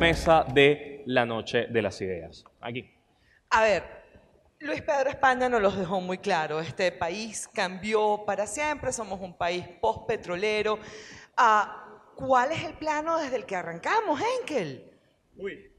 Mesa de la Noche de las Ideas. Aquí. A ver, Luis Pedro España nos los dejó muy claro. Este país cambió para siempre, somos un país post-petrolero. Ah, ¿Cuál es el plano desde el que arrancamos, Henkel? Uy.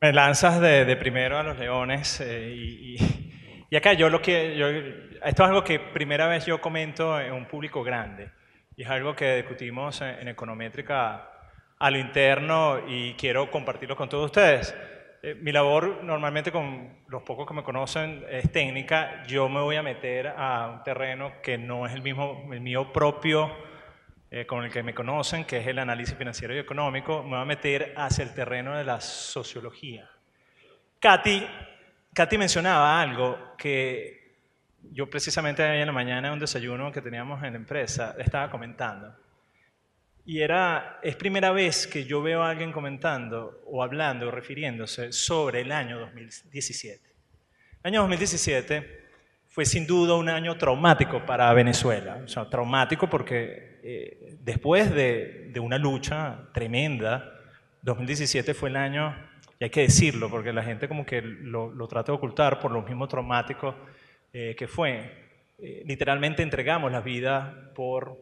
Me lanzas de, de primero a los leones eh, y, y- y acá yo lo que, yo, esto es algo que primera vez yo comento en un público grande y es algo que discutimos en, en Econométrica a lo interno y quiero compartirlo con todos ustedes. Eh, mi labor normalmente con los pocos que me conocen es técnica, yo me voy a meter a un terreno que no es el mismo, el mío propio eh, con el que me conocen, que es el análisis financiero y económico, me voy a meter hacia el terreno de la sociología. Katy, Katy mencionaba algo que yo precisamente ayer en la mañana en un desayuno que teníamos en la empresa estaba comentando. Y era, es primera vez que yo veo a alguien comentando o hablando o refiriéndose sobre el año 2017. El año 2017 fue sin duda un año traumático para Venezuela. O sea, traumático porque eh, después de, una lucha tremenda, 2017 fue el año, y hay que decirlo, porque la gente como que lo, lo trata de ocultar por lo mismo traumático eh, que fue. Eh, literalmente entregamos la vida por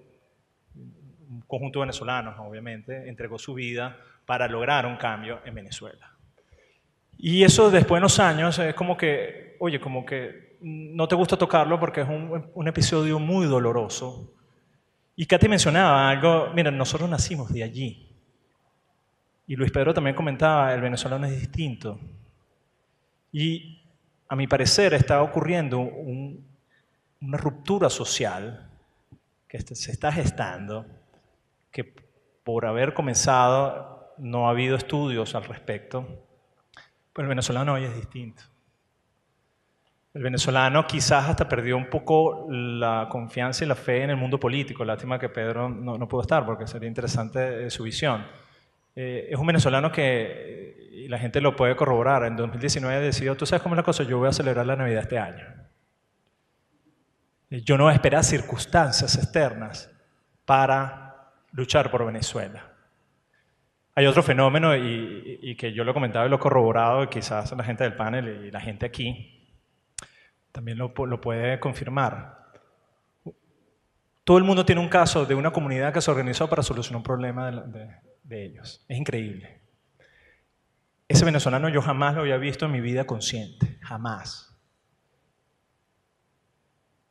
un conjunto de venezolanos, obviamente, entregó su vida para lograr un cambio en Venezuela. Y eso después de unos años es como que, oye, como que no te gusta tocarlo porque es un, episodio muy doloroso. Y Katy mencionaba algo, mira, nosotros nacimos de allí. Y Luis Pedro también comentaba, el venezolano es distinto. Y a mi parecer está ocurriendo un- una ruptura social que se está gestando, que por haber comenzado no ha habido estudios al respecto, pero el venezolano hoy es distinto. El venezolano quizás hasta perdió un poco la confianza y la fe en el mundo político. Lástima que Pedro no, no pudo estar porque sería interesante eh, su visión. Eh, es un venezolano que, eh, y la gente lo puede corroborar, en 2019 decidió, tú sabes cómo es la cosa, yo voy a celebrar la Navidad este año. Yo no voy a esperar circunstancias externas para luchar por Venezuela. Hay otro fenómeno, y, que yo lo comentaba y lo he corroborado, quizás la gente del panel y la gente aquí también lo, lo puede confirmar. Todo el mundo tiene un caso de una comunidad que se organizó para solucionar un problema de, ellos. Es increíble. Ese venezolano yo jamás lo había visto en mi vida consciente, jamás.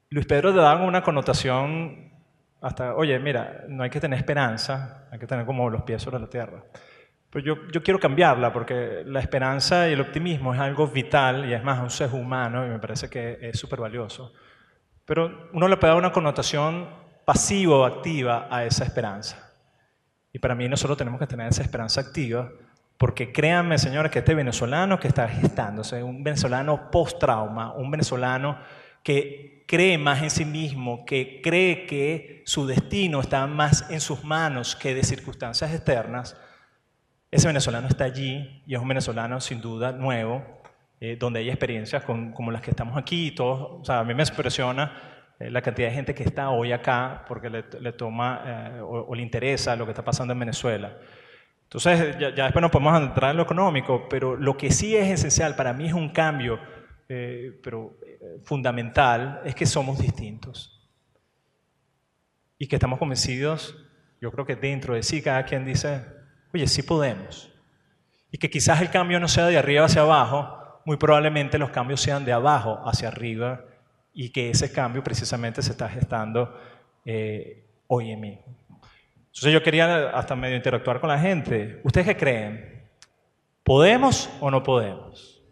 Luis Pedro le daba una connotación hasta, oye, mira, no hay que tener esperanza, hay que tener como los pies sobre la tierra. Pero yo, yo quiero cambiarla porque la esperanza y el optimismo es algo vital y es más un ser humano y me parece que es súper valioso. Pero uno le puede dar una connotación pasiva o activa a esa esperanza. Y para mí nosotros tenemos que tener esa esperanza activa porque créanme, señores, que este venezolano que está gestándose, un venezolano post-trauma, un venezolano que cree más en sí mismo, que cree que su destino está más en sus manos que de circunstancias externas, ese venezolano está allí y es un venezolano sin duda nuevo, eh, donde hay experiencias con- como las que estamos aquí. y Todos, o sea, a mí me impresiona eh, la cantidad de gente que está hoy acá porque le, le toma eh, o, o le interesa lo que está pasando en Venezuela. Entonces, ya, ya después nos podemos entrar en lo económico, pero lo que sí es esencial, para mí es un cambio, eh, pero eh, fundamental, es que somos distintos. Y que estamos convencidos, yo creo que dentro de sí cada quien dice, oye, sí podemos. Y que quizás el cambio no sea de arriba hacia abajo, muy probablemente los cambios sean de abajo hacia arriba y que ese cambio precisamente se está gestando eh, hoy en mí. Entonces yo quería hasta medio interactuar con la gente. ¿Ustedes qué creen? ¿Podemos o no podemos?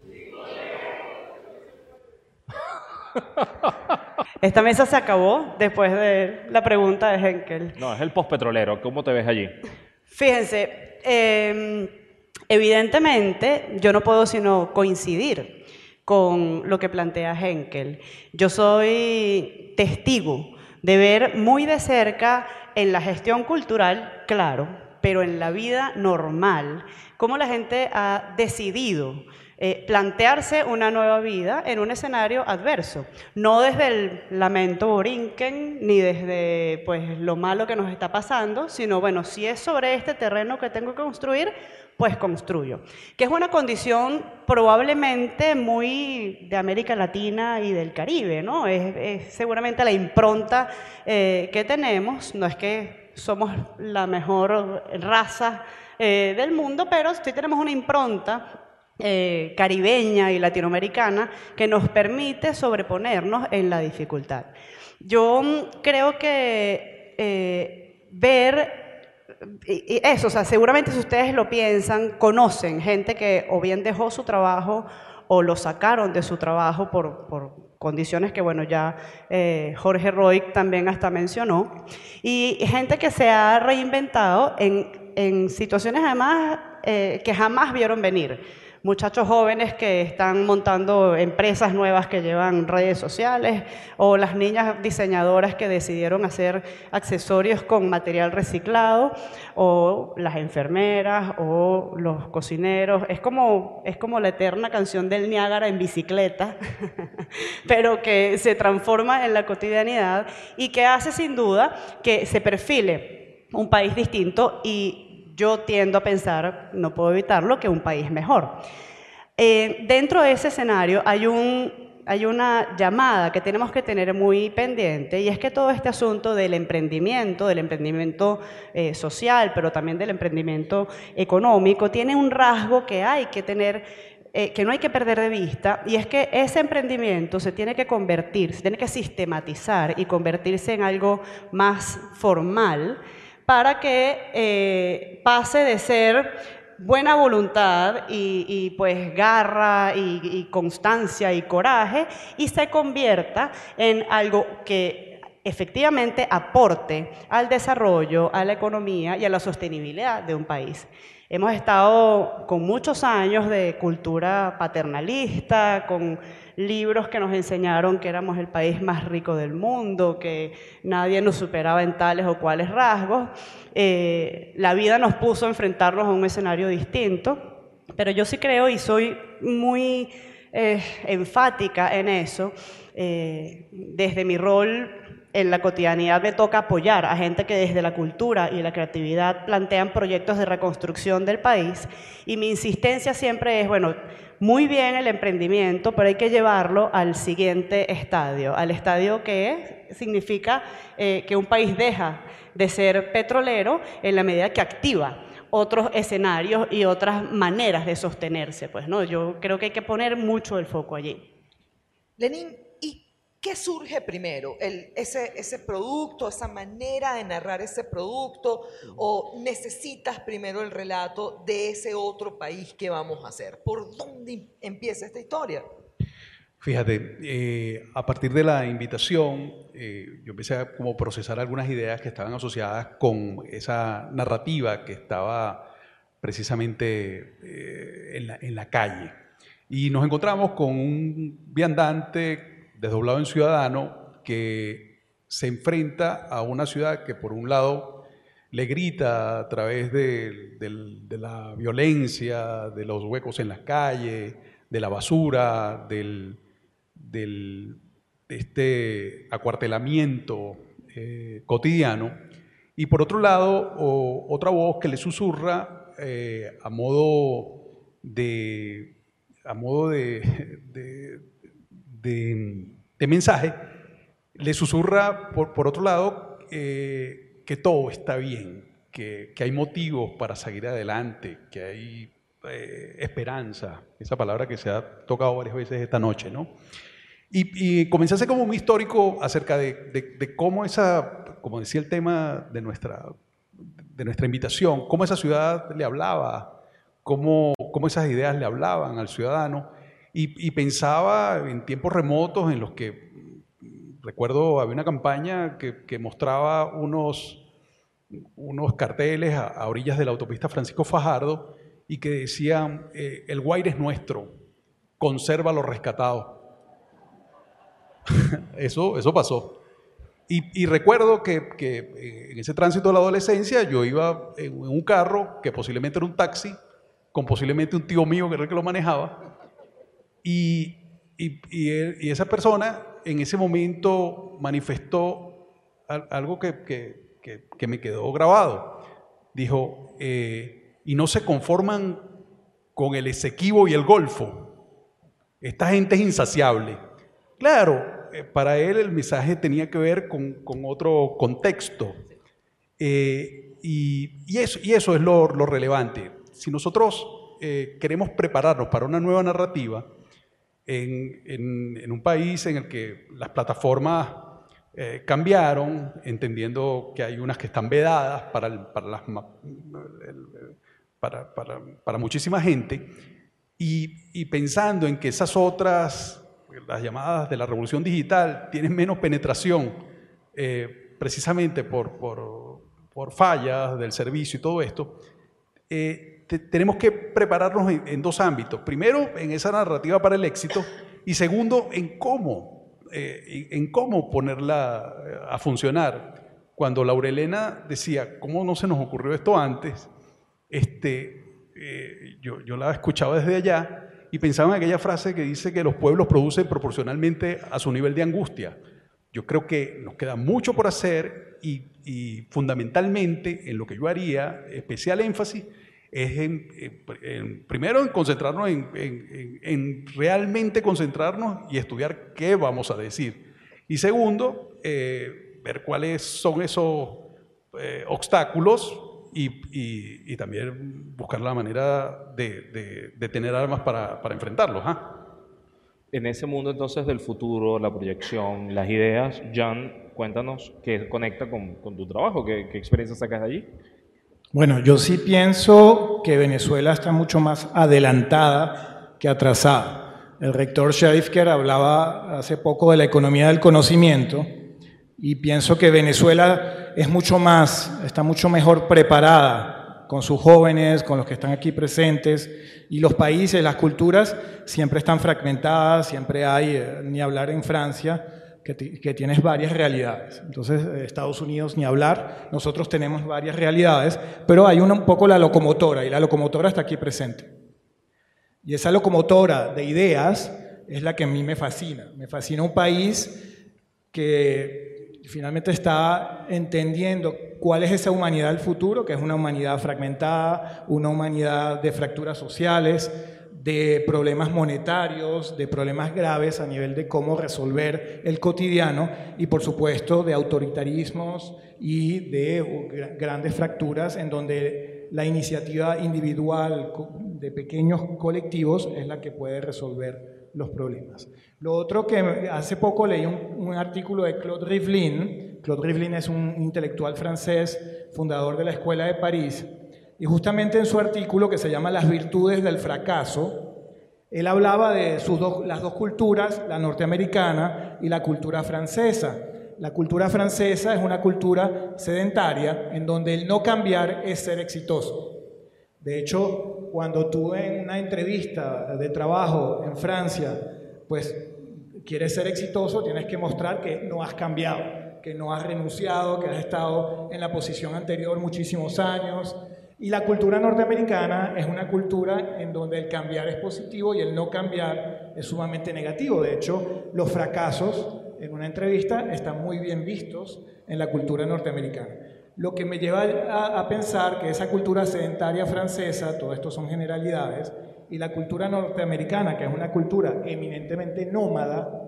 Esta mesa se acabó después de la pregunta de Henkel. No, es el postpetrolero. ¿Cómo te ves allí? Fíjense, eh, evidentemente yo no puedo sino coincidir con lo que plantea Henkel. Yo soy testigo de ver muy de cerca en la gestión cultural, claro, pero en la vida normal, cómo la gente ha decidido eh, plantearse una nueva vida en un escenario adverso, no desde el lamento borinquen ni desde pues, lo malo que nos está pasando, sino bueno, si es sobre este terreno que tengo que construir, pues construyo. Que es una condición probablemente muy de América Latina y del Caribe, ¿no? Es, seguramente la impronta eh, que tenemos, no es que somos la mejor raza eh, del mundo, pero sí tenemos una impronta eh, caribeña y latinoamericana que nos permite sobreponernos en la dificultad. Yo mm, creo que eh, ver eso, o sea, seguramente si ustedes lo piensan, conocen gente que o bien dejó su trabajo o lo sacaron de su trabajo por, condiciones que, bueno, ya eh, Jorge Roy también hasta mencionó, y gente que se ha reinventado en, en situaciones además que jamás vieron venir muchachos jóvenes que están montando empresas nuevas que llevan redes sociales o las niñas diseñadoras que decidieron hacer accesorios con material reciclado o las enfermeras o los cocineros. Es como, es como la eterna canción del Niágara en bicicleta, pero que se transforma en la cotidianidad y que hace sin duda que se perfile un país distinto y yo tiendo a pensar, no puedo evitarlo, que un país mejor. Eh, dentro de ese escenario hay, un, hay una llamada que tenemos que tener muy pendiente y es que todo este asunto del emprendimiento, del emprendimiento eh, social, pero también del emprendimiento económico, tiene un rasgo que hay que tener eh, que no hay que perder de vista, y es que ese emprendimiento se tiene que convertir, se tiene que sistematizar y convertirse en algo más formal para que eh, pase de ser buena voluntad y, pues garra y, constancia y coraje y se convierta en algo que efectivamente aporte al desarrollo, a la economía y a la sostenibilidad de un país. Hemos estado con muchos años de cultura paternalista, con libros que nos enseñaron que éramos el país más rico del mundo, que nadie nos superaba en tales o cuales rasgos. Eh, la vida nos puso a enfrentarnos a un escenario distinto, pero yo sí creo y soy muy eh, enfática en eso, eh, desde mi rol en la cotidianidad me toca apoyar a gente que desde la cultura y la creatividad plantean proyectos de reconstrucción del país y mi insistencia siempre es, bueno, muy bien el emprendimiento, pero hay que llevarlo al siguiente estadio, al estadio que significa eh, que un país deja de ser petrolero en la medida que activa otros escenarios y otras maneras de sostenerse. Pues, ¿no? Yo creo que hay que poner mucho el foco allí. Lenin, ¿Qué surge primero? ese, producto, esa manera de narrar ese producto? ¿O necesitas primero el relato de ese otro país que vamos a hacer? ¿Por dónde empieza esta historia? Fíjate, eh, a partir de la invitación, eh, yo empecé a como procesar algunas ideas que estaban asociadas con esa narrativa que estaba precisamente eh, en, la, en la calle. Y nos encontramos con un viandante desdoblado en ciudadano que se enfrenta a una ciudad que por un lado le grita a través de, la violencia, de los huecos en las calles, de la basura, del, este acuartelamiento eh, cotidiano, y por otro lado otra voz que le susurra eh, a modo de, a modo de de, mensaje, le susurra, por, otro lado, eh, que todo está bien, que, hay motivos para seguir adelante, que hay eh, esperanza, esa palabra que se ha tocado varias veces esta noche, ¿no? Y, y como un histórico acerca de, cómo esa, como decía el tema de nuestra, de nuestra invitación, cómo esa ciudad le hablaba, cómo, cómo esas ideas le hablaban al ciudadano y, pensaba en tiempos remotos en los que, recuerdo, había una campaña que, mostraba unos, unos carteles a, orillas de la autopista Francisco Fajardo y que decían, eh, el Guaire es nuestro, conserva lo rescatado. eso, eso pasó. Y, recuerdo que, que, eh, en ese tránsito de la adolescencia yo iba en un carro que posiblemente era un taxi, con posiblemente un tío mío que era el que lo manejaba, Y, esa persona en ese momento manifestó al- algo que, me quedó grabado. Dijo, eh, y no se conforman con el Esequibo y el Golfo. Esta gente es insaciable. Claro, eh, para él el mensaje tenía que ver con, otro contexto. Eh, y, eso, es lo, relevante. Si nosotros queremos prepararnos para una nueva narrativa en, en- en un país en el que las plataformas eh, cambiaron, entendiendo que hay unas que están vedadas para, el- para, las para, para- para muchísima gente, y, y pensando en que esas otras, las llamadas de la revolución digital, tienen menos penetración, eh, precisamente por, por- por fallas del servicio y todo esto, eh, te- tenemos que prepararnos en, en dos ámbitos. Primero, en esa narrativa para el éxito, y segundo, en cómo, eh, en cómo ponerla eh, a funcionar. Cuando Laurelena decía, ¿cómo no se nos ocurrió esto antes? Este, eh, yo, yo la escuchaba desde allá y pensaba en aquella frase que dice que los pueblos producen proporcionalmente a su nivel de angustia. Yo creo que nos queda mucho por hacer y, y fundamentalmente en lo que yo haría especial énfasis es en, en- en- primero en concentrarnos en, en- en- en realmente concentrarnos y estudiar qué vamos a decir. Y segundo, eh, ver cuáles son esos eh, obstáculos y, y- también buscar la manera de, de- tener armas para, para enfrentarlos. ¿ah? En ese mundo entonces del futuro, la proyección, las ideas, Jan, cuéntanos qué conecta con, con tu trabajo, qué, qué experiencia sacas de allí. Bueno, yo sí pienso que Venezuela está mucho más adelantada que atrasada. El rector Shadifker hablaba hace poco de la economía del conocimiento y pienso que Venezuela es mucho más, está mucho mejor preparada con sus jóvenes, con los que están aquí presentes y los países, las culturas siempre están fragmentadas, siempre hay, eh, ni hablar en Francia, que, que tienes varias realidades. Entonces, eh, Estados Unidos ni hablar, nosotros tenemos varias realidades, pero hay una, un poco la locomotora y la locomotora está aquí presente. Y esa locomotora de ideas es la que a mí me fascina. Me fascina un país que finalmente está entendiendo cuál es esa humanidad del futuro, que es una humanidad fragmentada, una humanidad de fracturas sociales, de problemas monetarios, de problemas graves a nivel de cómo resolver el cotidiano y por supuesto de autoritarismos y de gra- grandes fracturas en donde la iniciativa individual de pequeños colectivos es la que puede resolver los problemas. Lo otro que hace poco leí un, un artículo de Claude Rivlin. Claude Rivlin es un intelectual francés, fundador de la Escuela de París, y justamente en su artículo que se llama Las virtudes del fracaso, él hablaba de las dos culturas, la norteamericana y la cultura francesa. La cultura francesa es una cultura sedentaria en donde el no cambiar es ser exitoso. De hecho, cuando tú en una entrevista de trabajo en Francia, pues quieres ser exitoso, tienes que mostrar que no has cambiado, que no has renunciado, que has estado en la posición anterior muchísimos años. Y la cultura norteamericana es una cultura en donde el cambiar es positivo y el no cambiar es sumamente negativo. De hecho, los fracasos en una entrevista están muy bien vistos en la cultura norteamericana. Lo que me lleva a, a pensar que esa cultura sedentaria francesa, todo esto son generalidades, y la cultura norteamericana, que es una cultura eminentemente nómada,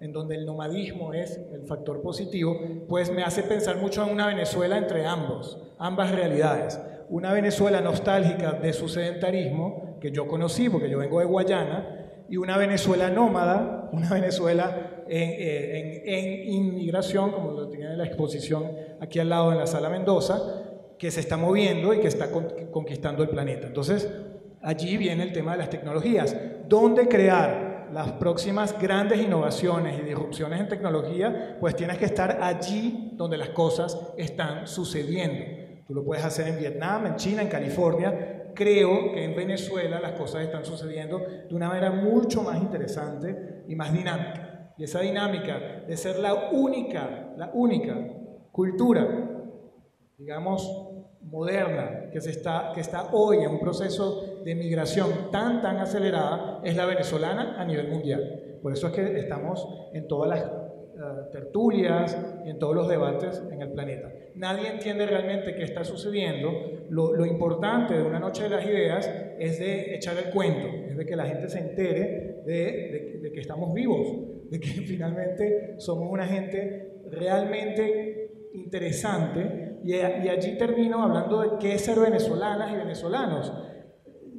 en donde el nomadismo es el factor positivo, pues me hace pensar mucho en una Venezuela entre ambos, ambas realidades. Una Venezuela nostálgica de su sedentarismo, que yo conocí porque yo vengo de Guayana, y una Venezuela nómada, una Venezuela en, eh, en- inmigración, como lo tiene en la exposición aquí al lado en la Sala Mendoza, que se está moviendo y que está con- conquistando el planeta. Entonces, allí viene el tema de las tecnologías. ¿Dónde crear las próximas grandes innovaciones y disrupciones en tecnología? Pues tienes que estar allí donde las cosas están sucediendo. Tú lo puedes hacer en Vietnam, en China, en California. Creo que en Venezuela las cosas están sucediendo de una manera mucho más interesante y más dinámica. Y esa dinámica de ser la única, la única cultura, digamos, moderna que, se está, que está hoy en un proceso de migración tan, tan acelerada es la venezolana a nivel mundial. Por eso es que estamos en todas las tertulias y en todos los debates en el planeta. Nadie entiende realmente qué está sucediendo. Lo, importante de una noche de las ideas es de echar el cuento, es de que la gente se entere de, de que estamos vivos, de que finalmente somos una gente realmente interesante y, y, allí termino hablando de qué es ser venezolanas y venezolanos.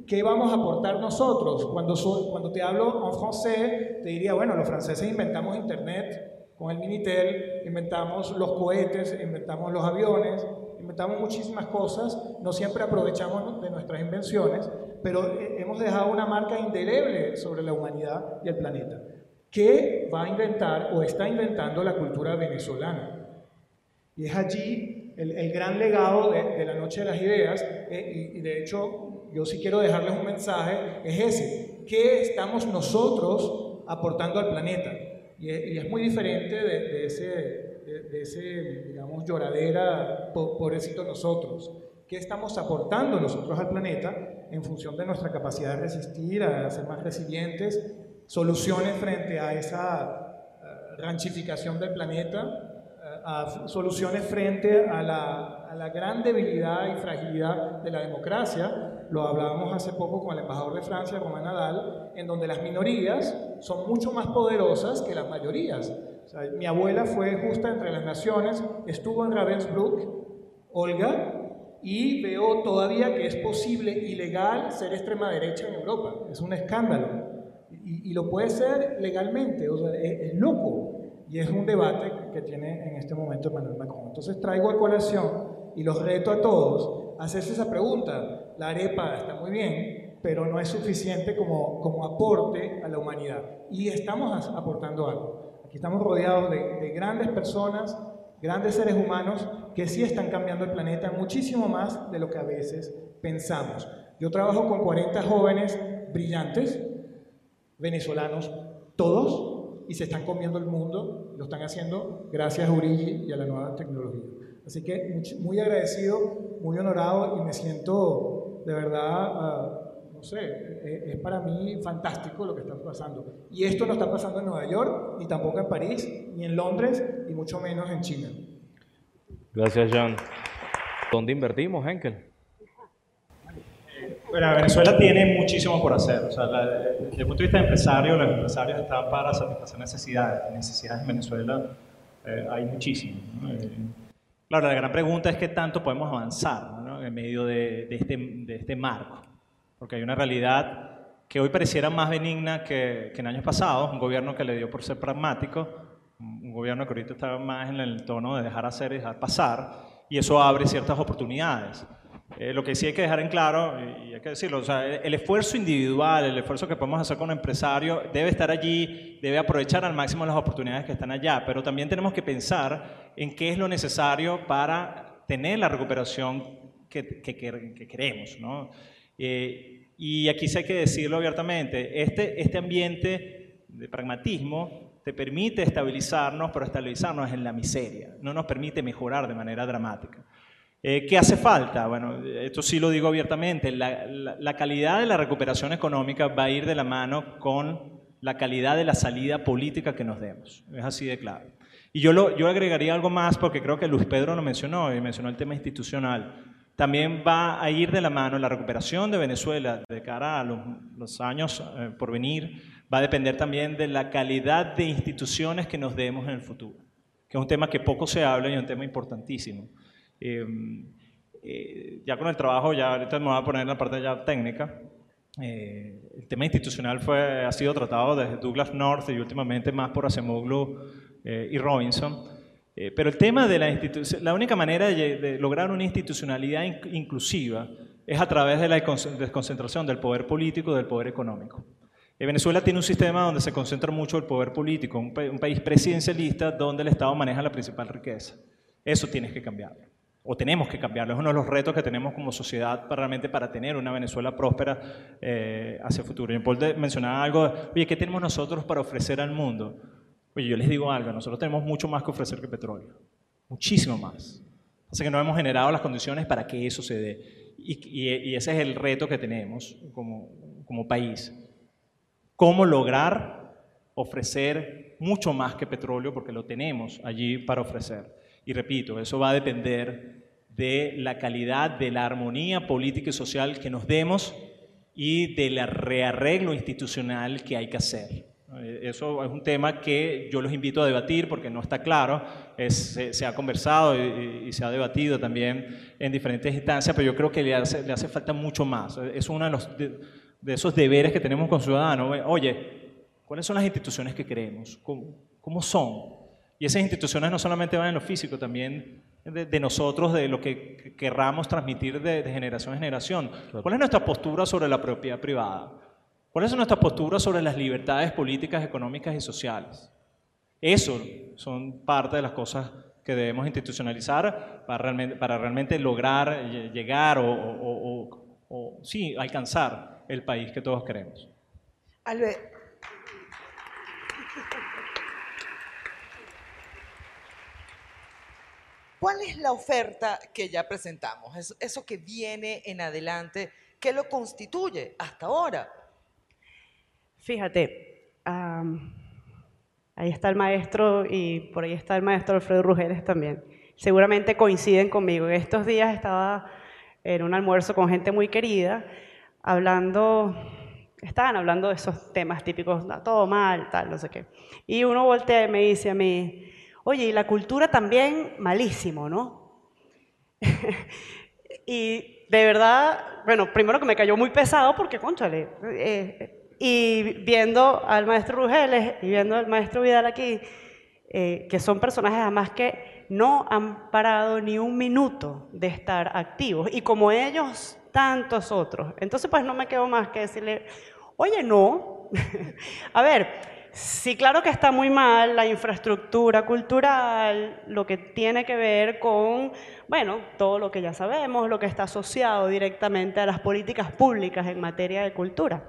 ¿Qué vamos a aportar nosotros? Cuando, cuando te hablo en francés, te diría, bueno, los franceses inventamos Internet con el Minitel, inventamos los cohetes, inventamos los aviones, inventamos muchísimas cosas, no siempre aprovechamos de nuestras invenciones, pero hemos dejado una marca indeleble sobre la humanidad y el planeta. ¿Qué va a inventar o está inventando la cultura venezolana? Y es allí el, gran legado de, la Noche de las Ideas, eh, y de hecho yo sí quiero dejarles un mensaje, es ese. ¿Qué estamos nosotros aportando al planeta? Y es, muy diferente de, ese, de, ese, digamos, lloradera, pobrecito nosotros. ¿Qué estamos aportando nosotros al planeta en función de nuestra capacidad de resistir, a ser más resilientes, soluciones frente a esa ranchificación del planeta, soluciones frente a la, a la, gran debilidad y fragilidad de la democracia. Lo hablábamos hace poco con el embajador de Francia, Román Nadal, en donde las minorías son mucho más poderosas que las mayorías. mi abuela fue justa entre las naciones, estuvo en Ravensbrück, Olga, y veo todavía que es posible y legal ser extrema derecha en Europa. Es un escándalo. Y, lo puede ser legalmente, o sea, es loco. Y es un debate que tiene en este momento Emmanuel Macron. Entonces traigo a colación y los reto a todos a hacerse esa pregunta. La arepa está muy bien, pero no es suficiente como, como aporte a la humanidad. Y estamos aportando algo. Aquí estamos rodeados de, de grandes personas, grandes seres humanos que sí están cambiando el planeta muchísimo más de lo que a veces pensamos. Yo trabajo con 40 jóvenes brillantes, venezolanos, todos, y se están comiendo el mundo, lo están haciendo gracias a Urigi y a la nueva tecnología. Así que muy, agradecido, muy honorado y me siento de verdad, ah, no sé, e, es, para mí fantástico lo que está pasando. Y esto no está pasando en Nueva York, ni tampoco en París, ni en Londres, y mucho menos en China. Gracias, John. ¿Dónde invertimos, Henkel? Bueno, Venezuela tiene muchísimo por hacer. O sea, desde el punto de vista de empresario, los empresarios están para satisfacer necesidades. Necesidades en Venezuela eh, hay muchísimas. Eh, claro, la gran pregunta es qué tanto podemos avanzar en medio de, este, de, este, marco. Porque hay una realidad que hoy pareciera más benigna que, que en años pasados, un gobierno que le dio por ser pragmático, un gobierno que ahorita está más en el tono de dejar hacer y dejar pasar, y eso abre ciertas oportunidades. Eh, lo que sí hay que dejar en claro, y hay que decirlo, o sea, el, esfuerzo individual, el esfuerzo que podemos hacer con empresario debe estar allí, debe aprovechar al máximo las oportunidades que están allá, pero también tenemos que pensar en qué es lo necesario para tener la recuperación que, que, que queremos. ¿no? Eh, y aquí sí hay que decirlo abiertamente, este, este ambiente de pragmatismo te permite estabilizarnos, pero estabilizarnos en la miseria, no nos permite mejorar de manera dramática. Eh, ¿Qué hace falta? Bueno, esto sí lo digo abiertamente, la, calidad de la recuperación económica va a ir de la mano con la calidad de la salida política que nos demos. Es así de claro. Y yo, lo, yo agregaría algo más porque creo que Luis Pedro lo mencionó y mencionó el tema institucional. También va a ir de la mano la recuperación de Venezuela de cara a los, años eh, por venir, va a depender también de la calidad de instituciones que nos demos en el futuro, que es un tema que poco se habla y es un tema importantísimo. Em, eh, ya con el trabajo, ya ahorita me voy a poner en la parte ya técnica, eh, el tema institucional fue, ha sido tratado desde Douglas North y últimamente más por Acemoglu eh, y Robinson. Pero el tema de la institución, la única manera de, lograr una institucionalidad inclusiva es a través de la desconcentración del poder político del poder económico. Venezuela tiene un sistema donde se concentra mucho el poder político, un, país presidencialista donde el Estado maneja la principal riqueza. Eso tienes que cambiar o tenemos que cambiarlo. Es uno de los retos que tenemos como sociedad para, realmente para tener una Venezuela próspera eh, hacia el futuro. Y Paul mencionaba algo, oye, ¿qué tenemos nosotros para ofrecer al mundo? Oye, yo les digo algo, nosotros tenemos mucho más que ofrecer que petróleo, muchísimo más. Así que no hemos generado las condiciones para que eso se dé. Y, y ese es el reto que tenemos como, como país. ¿Cómo lograr ofrecer mucho más que petróleo? Porque lo tenemos allí para ofrecer. Y repito, eso va a depender de la calidad, de la armonía política y social que nos demos y del rearreglo institucional que hay que hacer. Eso es un tema que yo los invito a debatir porque no está claro, se, ha conversado y, se ha debatido también en diferentes instancias, pero yo creo que le hace, le hace falta mucho más. Es uno de, los, de, esos deberes que tenemos con ciudadanos. Oye, ¿cuáles son las instituciones que queremos? ¿Cómo, cómo son? Y esas instituciones no solamente van en lo físico, también de, nosotros, de lo que querramos transmitir de, generación en generación. ¿Cuál es nuestra postura sobre la propiedad privada? ¿Cuál es nuestra postura sobre las libertades políticas, económicas y sociales? Eso son parte de las cosas que debemos institucionalizar para realmente, para realmente lograr llegar o, sí, alcanzar el país que todos queremos. Albert, ¿Cuál es la oferta que ya presentamos? Eso, que viene en adelante, ¿qué lo constituye hasta ahora? Fíjate, ahí está el maestro y por ahí está el maestro Alfredo Rugeles también. Seguramente coinciden conmigo. Estos días estaba en un almuerzo con gente muy querida, hablando, estaban hablando de esos temas típicos, todo mal, tal, no sé qué. Y uno voltea y me dice a mí, Oye, y la cultura también malísimo, ¿no? y de verdad, bueno, primero que me cayó muy pesado porque, conchale, eh, y viendo al maestro Rugeles y viendo al maestro Vidal aquí, eh, que son personajes además que no han parado ni un minuto de estar activos, y como ellos, tantos otros. Entonces, pues no me quedo más que decirle, oye, no, a ver, Sí, claro que está muy mal la infraestructura cultural, lo que tiene que ver con, bueno, todo lo que ya sabemos, lo que está asociado directamente a las políticas públicas en materia de cultura.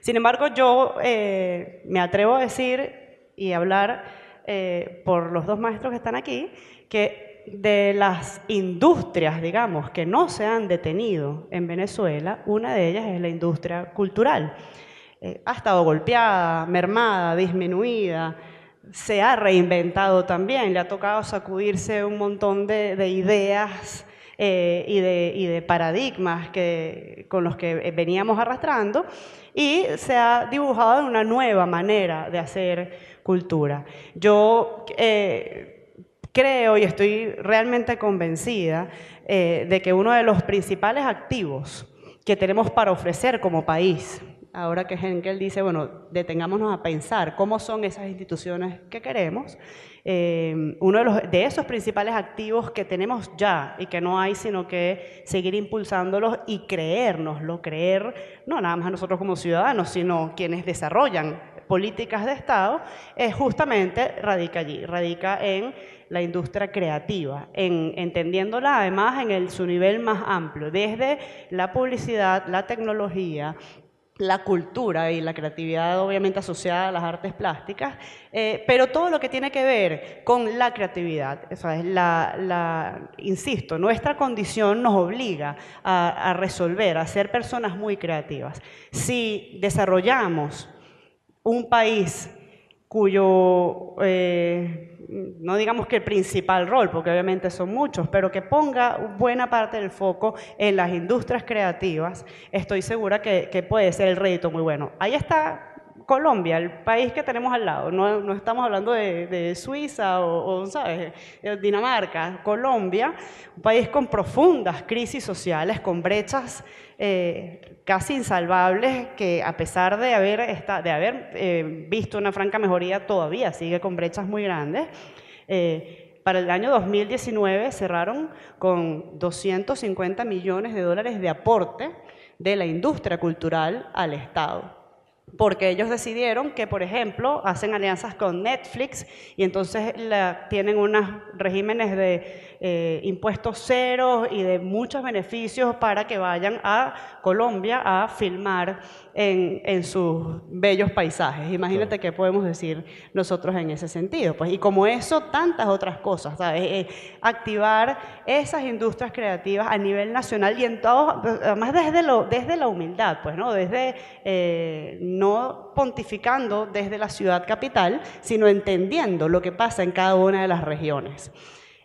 Sin embargo, yo eh, me atrevo a decir y hablar eh, por los dos maestros que están aquí, que de las industrias, digamos, que no se han detenido en Venezuela, una de ellas es la industria cultural. Eh, ha estado golpeada, mermada, disminuida, se ha reinventado también, le ha tocado sacudirse un montón de, ideas eh, y, de, paradigmas que, con los que veníamos arrastrando y se ha dibujado una nueva manera de hacer cultura. Yo eh, creo y estoy realmente convencida de que uno de los principales activos que tenemos para ofrecer como país, ahora que Henkel dice, bueno, detengámonos a pensar cómo son esas instituciones que queremos, eh, uno de, los, de, esos principales activos que tenemos ya y que no hay sino que seguir impulsándolos y creérnoslo, creer no nada más a nosotros como ciudadanos, sino quienes desarrollan políticas de Estado, es justamente radica allí, radica en la industria creativa, en, entendiéndola además en el, su nivel más amplio, desde la publicidad, la tecnología, la cultura y la creatividad obviamente asociada a las artes plásticas, eh, pero todo lo que tiene que ver con la creatividad, es la, insisto, nuestra condición nos obliga a, resolver, a ser personas muy creativas. Si desarrollamos un país cuyo eh, no digamos que el principal rol, porque obviamente son muchos, pero que ponga buena parte del foco en las industrias creativas, estoy segura que, puede ser el rédito muy bueno. Ahí está Colombia, el país que tenemos al lado, no, estamos hablando de, Suiza o, ¿sabes? Dinamarca, Colombia, un país con profundas crisis sociales, con brechas eh, casi insalvables, que a pesar de haber, de haber eh, visto una franca mejoría, todavía sigue con brechas muy grandes. Eh, para el año 2019 cerraron con 250 millones de dólares de aporte de la industria cultural al Estado. Porque ellos decidieron que, por ejemplo, hacen alianzas con Netflix y entonces la, tienen unos regímenes de eh, impuestos ceros y de muchos beneficios para que vayan a Colombia a filmar en, en sus bellos paisajes. Imagínate qué podemos decir nosotros en ese sentido. Pues, y como eso, tantas otras cosas, ¿sabes? Eh, activar esas industrias creativas a nivel nacional y en todo, además desde, lo, desde la humildad, pues, ¿no? Desde... Eh, no pontificando desde la ciudad capital, sino entendiendo lo que pasa en cada una de las regiones.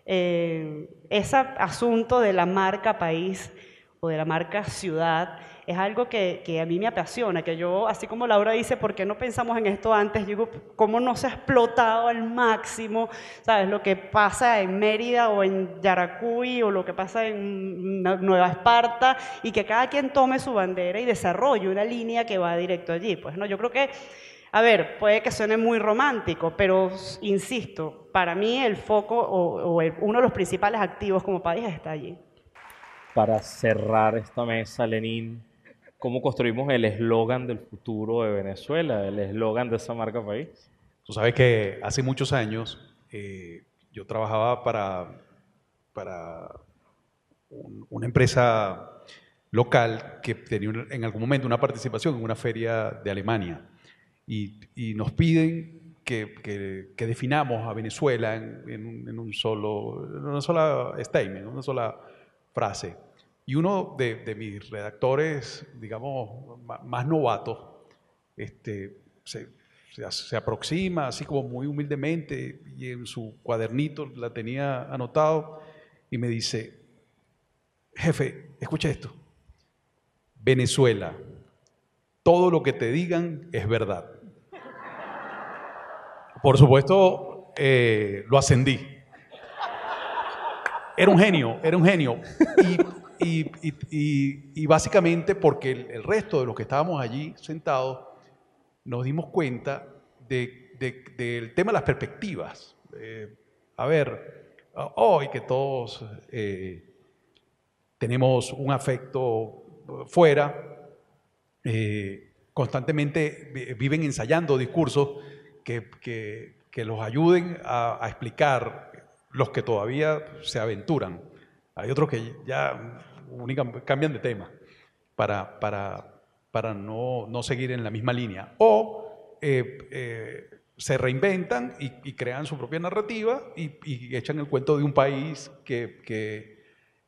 Eh, ese asunto de la marca país o de la marca ciudad es algo que, a mí me apasiona, que yo, así como Laura dice, ¿por qué no pensamos en esto antes? digo, ¿cómo no se ha explotado al máximo, sabes, lo que pasa en Mérida o en Yaracuy o lo que pasa en Nueva Esparta y que cada quien tome su bandera y desarrolle una línea que va directo allí? Pues no, yo creo que, a ver, puede que suene muy romántico, pero insisto, para mí el foco o, uno de los principales activos como país está allí. Para cerrar esta mesa, Lenín, cómo construimos el eslogan del futuro de Venezuela, el eslogan de esa marca país. Tú sabes que hace muchos años eh, yo trabajaba para, para una empresa local que tenía en algún momento una participación en una feria de Alemania y, nos piden que, definamos a Venezuela en, solo, una sola statement, una sola frase. Y uno de, mis redactores, digamos, más novatos, este, se, se, aproxima así como muy humildemente y en su cuadernito la tenía anotado y me dice, jefe, escucha esto, Venezuela, todo lo que te digan es verdad. Por supuesto, eh, lo ascendí. Era un genio, era un genio. Y básicamente porque el, resto de los que estábamos allí sentados nos dimos cuenta del tema de las perspectivas. Eh, a ver, hoy que todos eh, tenemos un afecto fuera, eh, constantemente viven ensayando discursos que, los ayuden a, explicar los que todavía se aventuran. Hay otros que ya cambian de tema para, para, para no, no, seguir en la misma línea. O eh, eh, se reinventan y, crean su propia narrativa y, echan el cuento de un país que, que,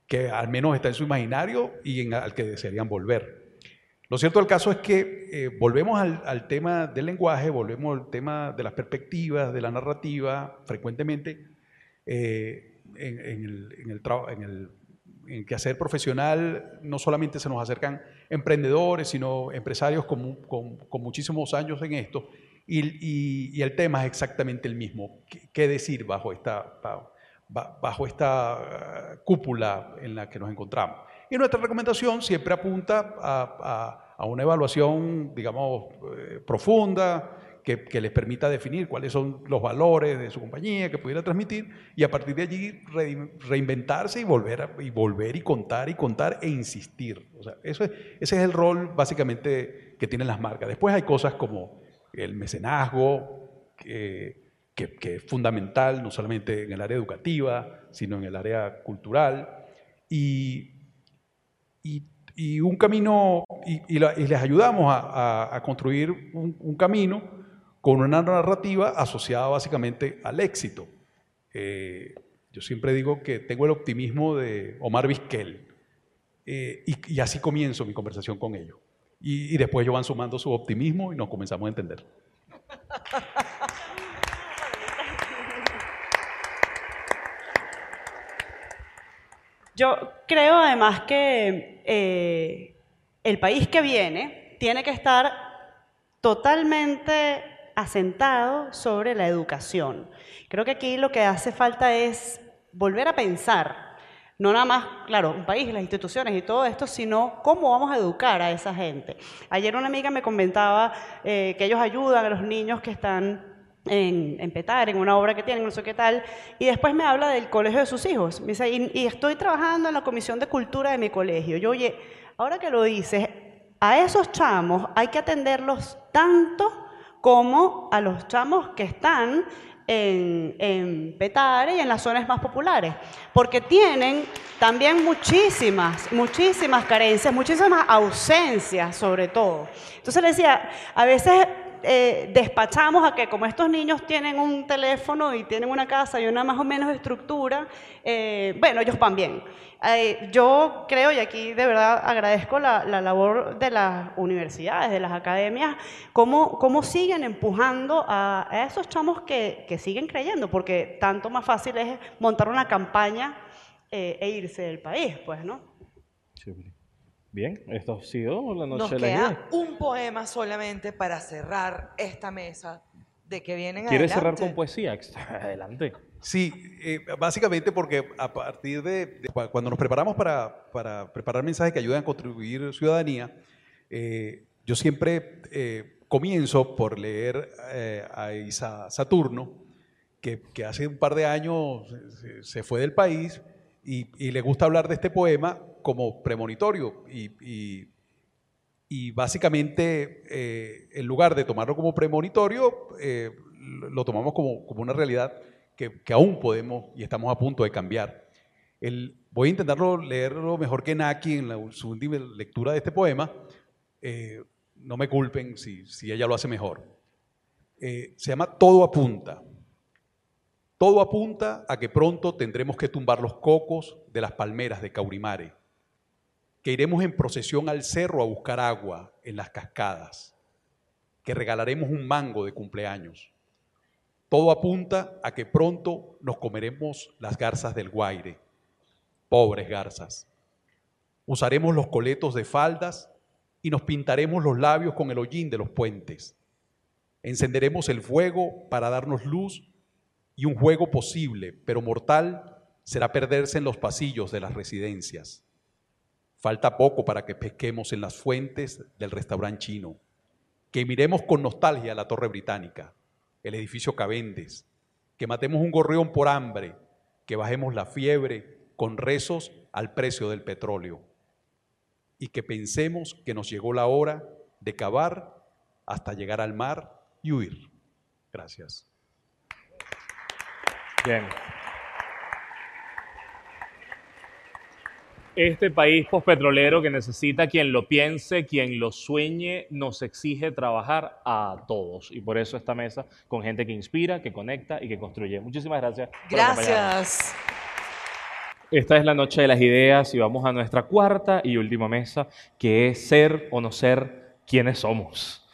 que, al menos está en su imaginario y al que desearían volver. Lo cierto del caso es que eh, volvemos al, tema del lenguaje, volvemos al tema de las perspectivas, de la narrativa, frecuentemente en, en, el, en, en el en hacer profesional no solamente se nos acercan emprendedores, sino empresarios con, muchísimos años en esto, y, el tema es exactamente el mismo. ¿Qué, decir bajo esta, uh, cúpula en la que nos encontramos? Y nuestra recomendación siempre apunta a, a, una evaluación, digamos, eh, profunda, que, les permita definir cuáles son los valores de su compañía que pudiera transmitir y a partir de allí reinventarse y volver, y volver y contar y contar e insistir. O sea, eso ese es el rol básicamente que tienen las marcas. Después hay cosas como el mecenazgo, que, que, es fundamental no solamente en el área educativa, sino en el área cultural. Y, y, un camino, y, les ayudamos a, a, construir un, un camino con una narrativa asociada básicamente al éxito. Eh, yo siempre digo que tengo el optimismo de Omar Vizquel eh, y, así comienzo mi conversación con ellos. Y, y después ellos van sumando su optimismo y nos comenzamos a entender. Yo creo además que eh, el país que viene tiene que estar totalmente asentado sobre la educación. Creo que aquí lo que hace falta es volver a pensar, no nada más, claro, un país, las instituciones y todo esto, sino cómo vamos a educar a esa gente. Ayer una amiga me comentaba eh, que ellos ayudan a los niños que están en, en, Petar, en una obra que tienen, no sé qué tal, y después me habla del colegio de sus hijos. Me dice, y, y estoy trabajando en la comisión de cultura de mi colegio. Yo, oye, ahora que lo dices, a esos chamos hay que atenderlos tanto como a los chamos que están en, en, Petare y en las zonas más populares, porque tienen también muchísimas, muchísimas carencias, muchísimas ausencias sobre todo. Entonces le decía, a veces eh, despachamos a que como estos niños tienen un teléfono y tienen una casa y una más o menos estructura, eh, bueno, ellos van bien. Eh, yo creo, y aquí de verdad agradezco la, labor de las universidades, de las academias, cómo, cómo siguen empujando a, esos chamos que, que, siguen creyendo, porque tanto más fácil es montar una campaña e irse del país, pues, ¿no? Bien, esto ha sido la noche Nos de la queda un poema solamente para cerrar esta mesa de que vienen ¿Quieres cerrar con poesía? Adelante. Sí, eh, básicamente porque a partir de, cuando nos preparamos para, para, preparar mensajes que ayuden a contribuir ciudadanía, eh, yo siempre eh, comienzo por leer a Isa Saturno, que, que, hace un par de años se, fue del país y, y le gusta hablar de este poema como premonitorio y, y, básicamente eh, en lugar de tomarlo como premonitorio, eh, lo tomamos como, como una realidad que, que, aún podemos y estamos a punto de cambiar. El, voy a intentarlo leerlo mejor que Naki en la, su última lectura de este poema. Eh, no me culpen si, si, ella lo hace mejor. se llama Todo apunta. Todo apunta a que pronto tendremos que tumbar los cocos de las palmeras de Caurimare que iremos en procesión al cerro a buscar agua en las cascadas, que regalaremos un mango de cumpleaños. Todo apunta a que pronto nos comeremos las garzas del Guaire, pobres garzas. Usaremos los coletos de faldas y nos pintaremos los labios con el hollín de los puentes. Encenderemos el fuego para darnos luz y un juego posible, pero mortal, será perderse en los pasillos de las residencias. Falta poco para que pesquemos en las fuentes del restaurante chino, que miremos con nostalgia la Torre Británica, el edificio Cavendes, que matemos un gorrión por hambre, que bajemos la fiebre con rezos al precio del petróleo y que pensemos que nos llegó la hora de cavar hasta llegar al mar y huir. Gracias. Bien. Este país postpetrolero que necesita quien lo piense, quien lo sueñe, nos exige trabajar a todos. Y por eso esta mesa con gente que inspira, que conecta y que construye. Muchísimas gracias. Gracias. Esta es la noche de las ideas y vamos a nuestra cuarta y última mesa, que es ser o no ser quienes somos.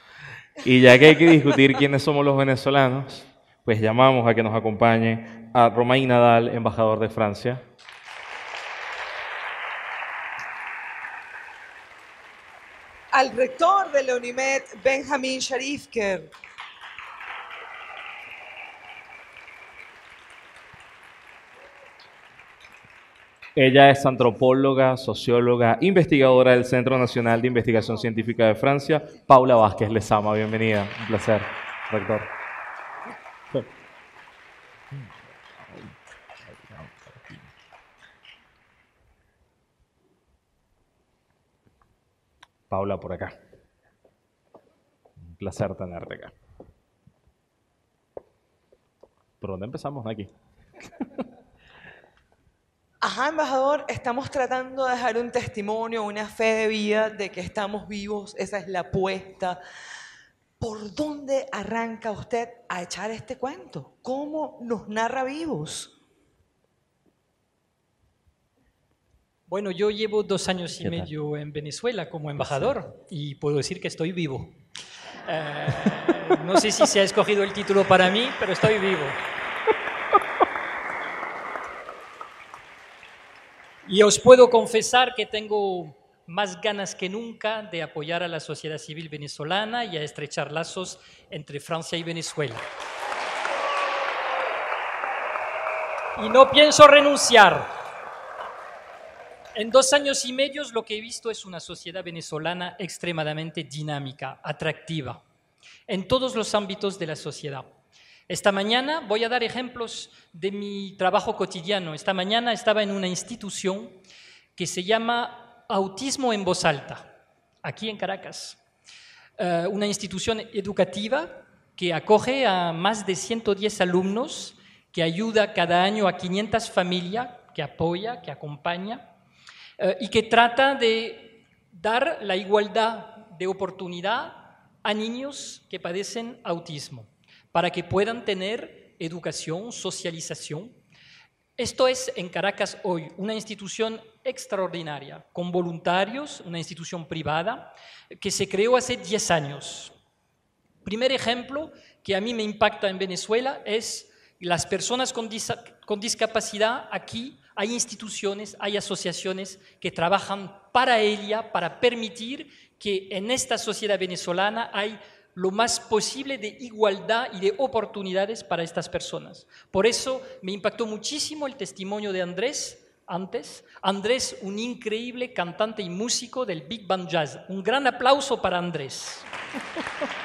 Y ya que hay que discutir quiénes somos los venezolanos, pues llamamos a que nos acompañe a Romain Nadal, embajador de Francia. Al rector de la UNIMED, Benjamin Sharifker. Ella es antropóloga, socióloga, investigadora del Centro Nacional de Investigación Científica de Francia. Paula Vázquez les ama, bienvenida. Un placer, rector. Paula por acá. Un placer tenerte acá. ¿Por dónde empezamos? Aquí. Ajá, embajador, estamos tratando de dejar un testimonio, una fe de vida de que estamos vivos, esa es la apuesta. ¿Por dónde arranca usted a echar este cuento? ¿Cómo nos narra vivos? Bueno, yo llevo dos años y medio en Venezuela como embajador y puedo decir que estoy vivo. Eh, no sé si se ha escogido el título para mí, pero estoy vivo. Y os puedo confesar que tengo más ganas que nunca de apoyar a la sociedad civil venezolana y a estrechar lazos entre Francia y Venezuela. Y no pienso renunciar. En dos años y medio lo que he visto es una sociedad venezolana extremadamente dinámica, atractiva, en todos los ámbitos de la sociedad. Esta mañana voy a dar ejemplos de mi trabajo cotidiano. Esta mañana estaba en una institución que se llama Autismo en Voz Alta. aquí en Caracas. Eh, una institución educativa que acoge a más de 110 alumnos, que ayuda cada año a 500 familias, que apoya, que acompaña, eh, y que trata de dar la igualdad de oportunidad a niños que padecen autismo, para que puedan tener educación, socialización. Esto es en Caracas hoy una institución extraordinaria, con voluntarios, una institución privada, que se creó hace 10 años. Primer ejemplo que a mí me impacta en Venezuela es las personas con, con discapacidad aquí hay instituciones, hay asociaciones que trabajan para ella, para permitir que en esta sociedad venezolana hay lo más posible de igualdad y de oportunidades para estas personas. Por eso me impactó muchísimo el testimonio de Andrés antes. Andrés, un increíble cantante y músico del Big Band Jazz. Un gran aplauso para Andrés.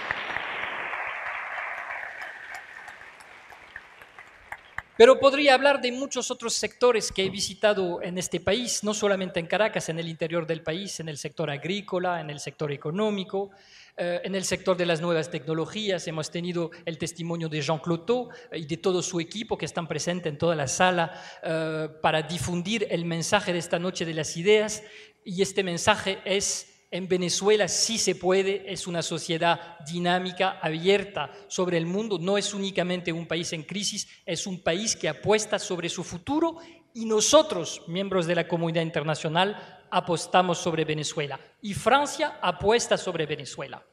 Pero podría hablar de muchos otros sectores que he visitado en este país, no solamente en Caracas, en el interior del país, en el sector agrícola, en el sector económico, eh, en el sector de las nuevas tecnologías. Hemos tenido el testimonio de Jean Cloteau y de todo su equipo que están presentes en toda la sala eh, para difundir el mensaje de esta noche de las ideas. Y este mensaje es en Venezuela sí se puede, es una sociedad dinámica, abierta sobre el mundo, no es únicamente un país en crisis, es un país que apuesta sobre su futuro y nosotros, miembros de la comunidad internacional, apostamos sobre Venezuela y Francia apuesta sobre Venezuela.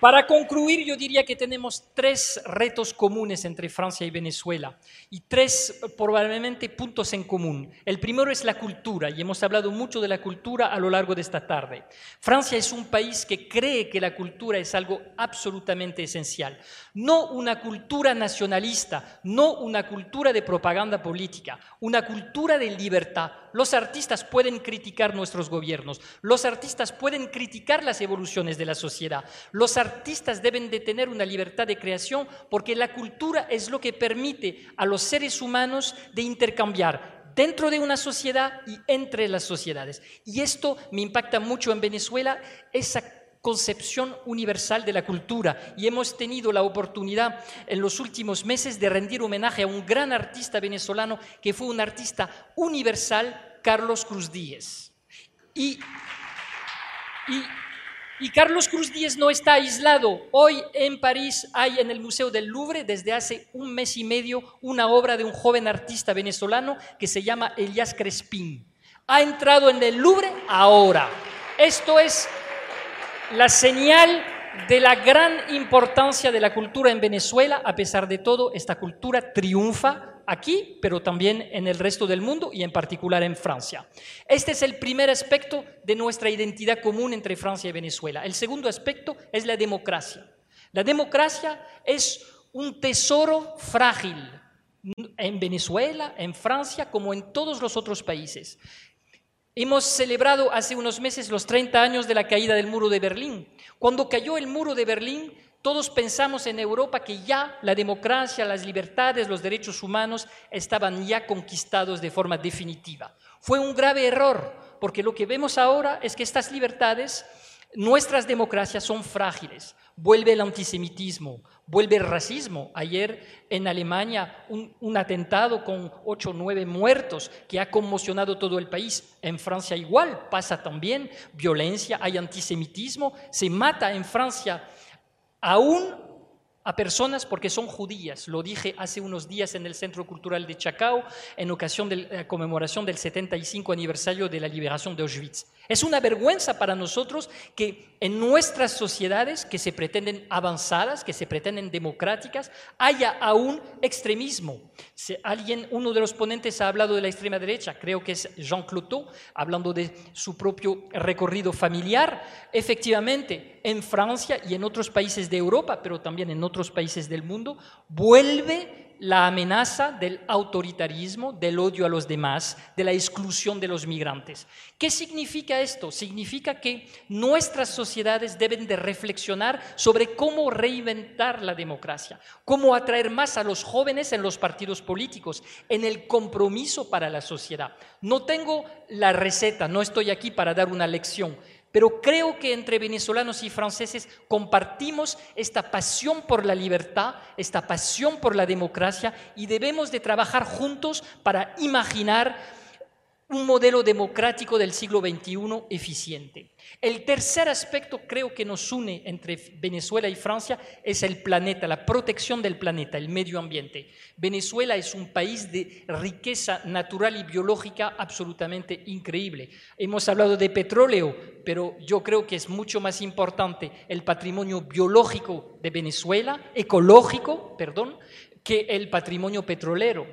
Para concluir, yo diría que tenemos tres retos comunes entre Francia y Venezuela y tres probablemente puntos en común. El primero es la cultura y hemos hablado mucho de la cultura a lo largo de esta tarde. Francia es un país que cree que la cultura es algo absolutamente esencial. No una cultura nacionalista, no una cultura de propaganda política, una cultura de libertad. Los artistas pueden criticar nuestros gobiernos, los artistas pueden criticar las evoluciones de la sociedad, los deben de tener una libertad de creación porque la cultura es lo que permite a los seres humanos de intercambiar dentro de una sociedad y entre las sociedades. Y esto me impacta mucho en Venezuela, esa concepción universal de la cultura y hemos tenido la oportunidad en los últimos meses de rendir homenaje a un gran artista venezolano que fue un artista universal, Carlos Cruz Díez. Y, y y Carlos Cruz Díez no está aislado. Hoy en París hay en el Museo del Louvre, desde hace un mes y medio, una obra de un joven artista venezolano que se llama Elias Crespín. Ha entrado en el Louvre ahora. Esto es la señal de la gran importancia de la cultura en Venezuela. A pesar de todo, esta cultura triunfa aquí, pero también en el resto del mundo y en particular en Francia. Este es el primer aspecto de nuestra identidad común entre Francia y Venezuela. El segundo aspecto es la democracia. La democracia es un tesoro frágil en Venezuela, en Francia, como en todos los otros países. Hemos celebrado hace unos meses los 30 años de la caída del muro de Berlín. Cuando cayó el muro de Berlín, todos pensamos en Europa que ya la democracia, las libertades, los derechos humanos estaban ya conquistados de forma definitiva. Fue un grave error, porque lo que vemos ahora es que estas libertades, nuestras democracias son frágiles. Vuelve el antisemitismo, vuelve el racismo. Ayer en Alemania un, atentado con ocho o nueve muertos que ha conmocionado todo el país. En Francia igual pasa también violencia, hay antisemitismo, se mata en Francia aún a personas porque son judías. Lo dije hace unos días en el Centro Cultural de Chacao en ocasión de la conmemoración del 75 aniversario de la liberación de Auschwitz. Es una vergüenza para nosotros que en nuestras sociedades que se pretenden avanzadas, que se pretenden democráticas, haya aún extremismo. Si alguien, uno de los ponentes ha hablado de la extrema derecha, creo que es Jean Cloteau, hablando de su propio recorrido familiar. Efectivamente, en Francia y en otros países de Europa, pero también en otros países del mundo, vuelve la amenaza del autoritarismo, del odio a los demás, de la exclusión de los migrantes. ¿Qué significa esto? Significa que nuestras sociedades deben de reflexionar sobre cómo reinventar la democracia, cómo atraer más a los jóvenes en los partidos políticos, en el compromiso para la sociedad. No tengo la receta, no estoy aquí para dar una lección, pero creo que entre venezolanos y franceses compartimos esta pasión por la libertad, esta pasión por la democracia y debemos de trabajar juntos para imaginar un modelo democrático del siglo XXI eficiente. El tercer aspecto creo que nos une entre Venezuela y Francia es el planeta, la protección del planeta, el medio ambiente. Venezuela es un país de riqueza natural y biológica absolutamente increíble. Hemos hablado de petróleo, pero yo creo que es mucho más importante el patrimonio biológico de Venezuela, ecológico, perdón, que el patrimonio petrolero.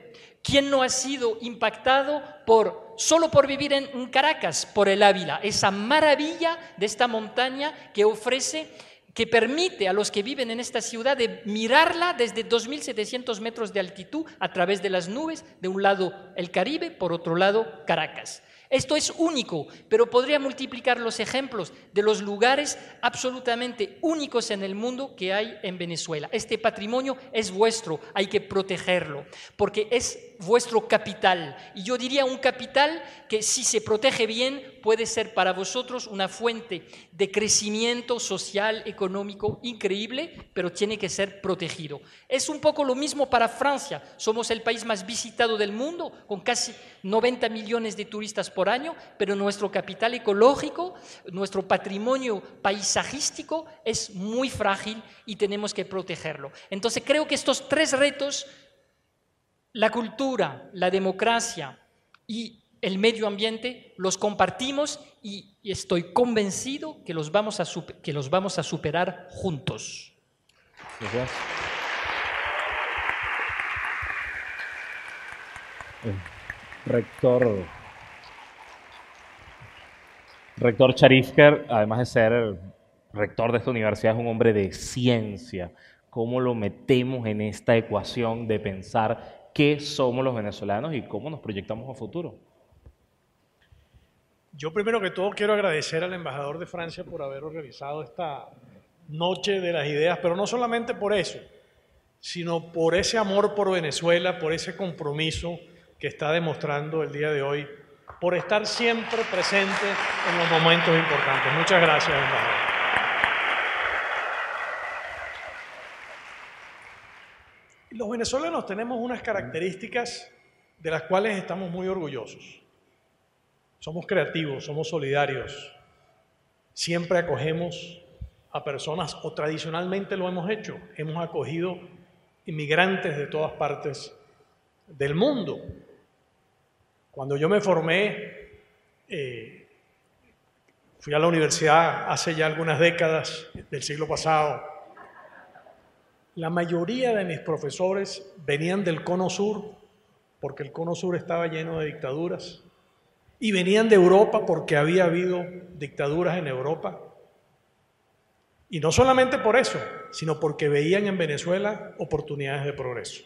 ¿Quién no ha sido impactado por solo por vivir en Caracas, por el Ávila, esa maravilla de esta montaña que ofrece que permite a los que viven en esta ciudad de mirarla desde 2.700 metros de altitud a través de las nubes, de un lado el Caribe, por otro lado Caracas. Esto es único, pero podría multiplicar los ejemplos de los lugares absolutamente únicos en el mundo que hay en Venezuela. Este patrimonio es vuestro, hay que protegerlo, porque es vuestro capital. Y yo diría un capital que si se protege bien puede ser para vosotros una fuente de crecimiento social, económico increíble, pero tiene que ser protegido. Es un poco lo mismo para Francia. Somos el país más visitado del mundo, con casi 90 millones de turistas por año, pero nuestro capital ecológico, nuestro patrimonio paisajístico es muy frágil y tenemos que protegerlo. Entonces creo que estos tres retos la cultura, la democracia y el medio ambiente los compartimos y, estoy convencido que los vamos a, que los vamos a superar juntos. Gracias. Eh, rector, rector Charifker, además de ser rector de esta universidad, es un hombre de ciencia. ¿Cómo lo metemos en esta ecuación de pensar qué somos los venezolanos y cómo nos proyectamos a futuro. Yo primero que todo quiero agradecer al embajador de Francia por haber organizado esta noche de las ideas, pero no solamente por eso, sino por ese amor por Venezuela, por ese compromiso que está demostrando el día de hoy, por estar siempre presente en los momentos importantes. Muchas gracias, embajador. Venezolanos tenemos unas características de las cuales estamos muy orgullosos. Somos creativos, somos solidarios, siempre acogemos a personas o tradicionalmente lo hemos hecho. Hemos acogido inmigrantes de todas partes del mundo. Cuando yo me formé, eh, fui a la universidad hace ya algunas décadas del siglo pasado la mayoría de mis profesores venían del cono sur, porque el cono sur estaba lleno de dictaduras, y venían de Europa porque había habido dictaduras en Europa. Y no solamente por eso, sino porque veían en Venezuela oportunidades de progreso.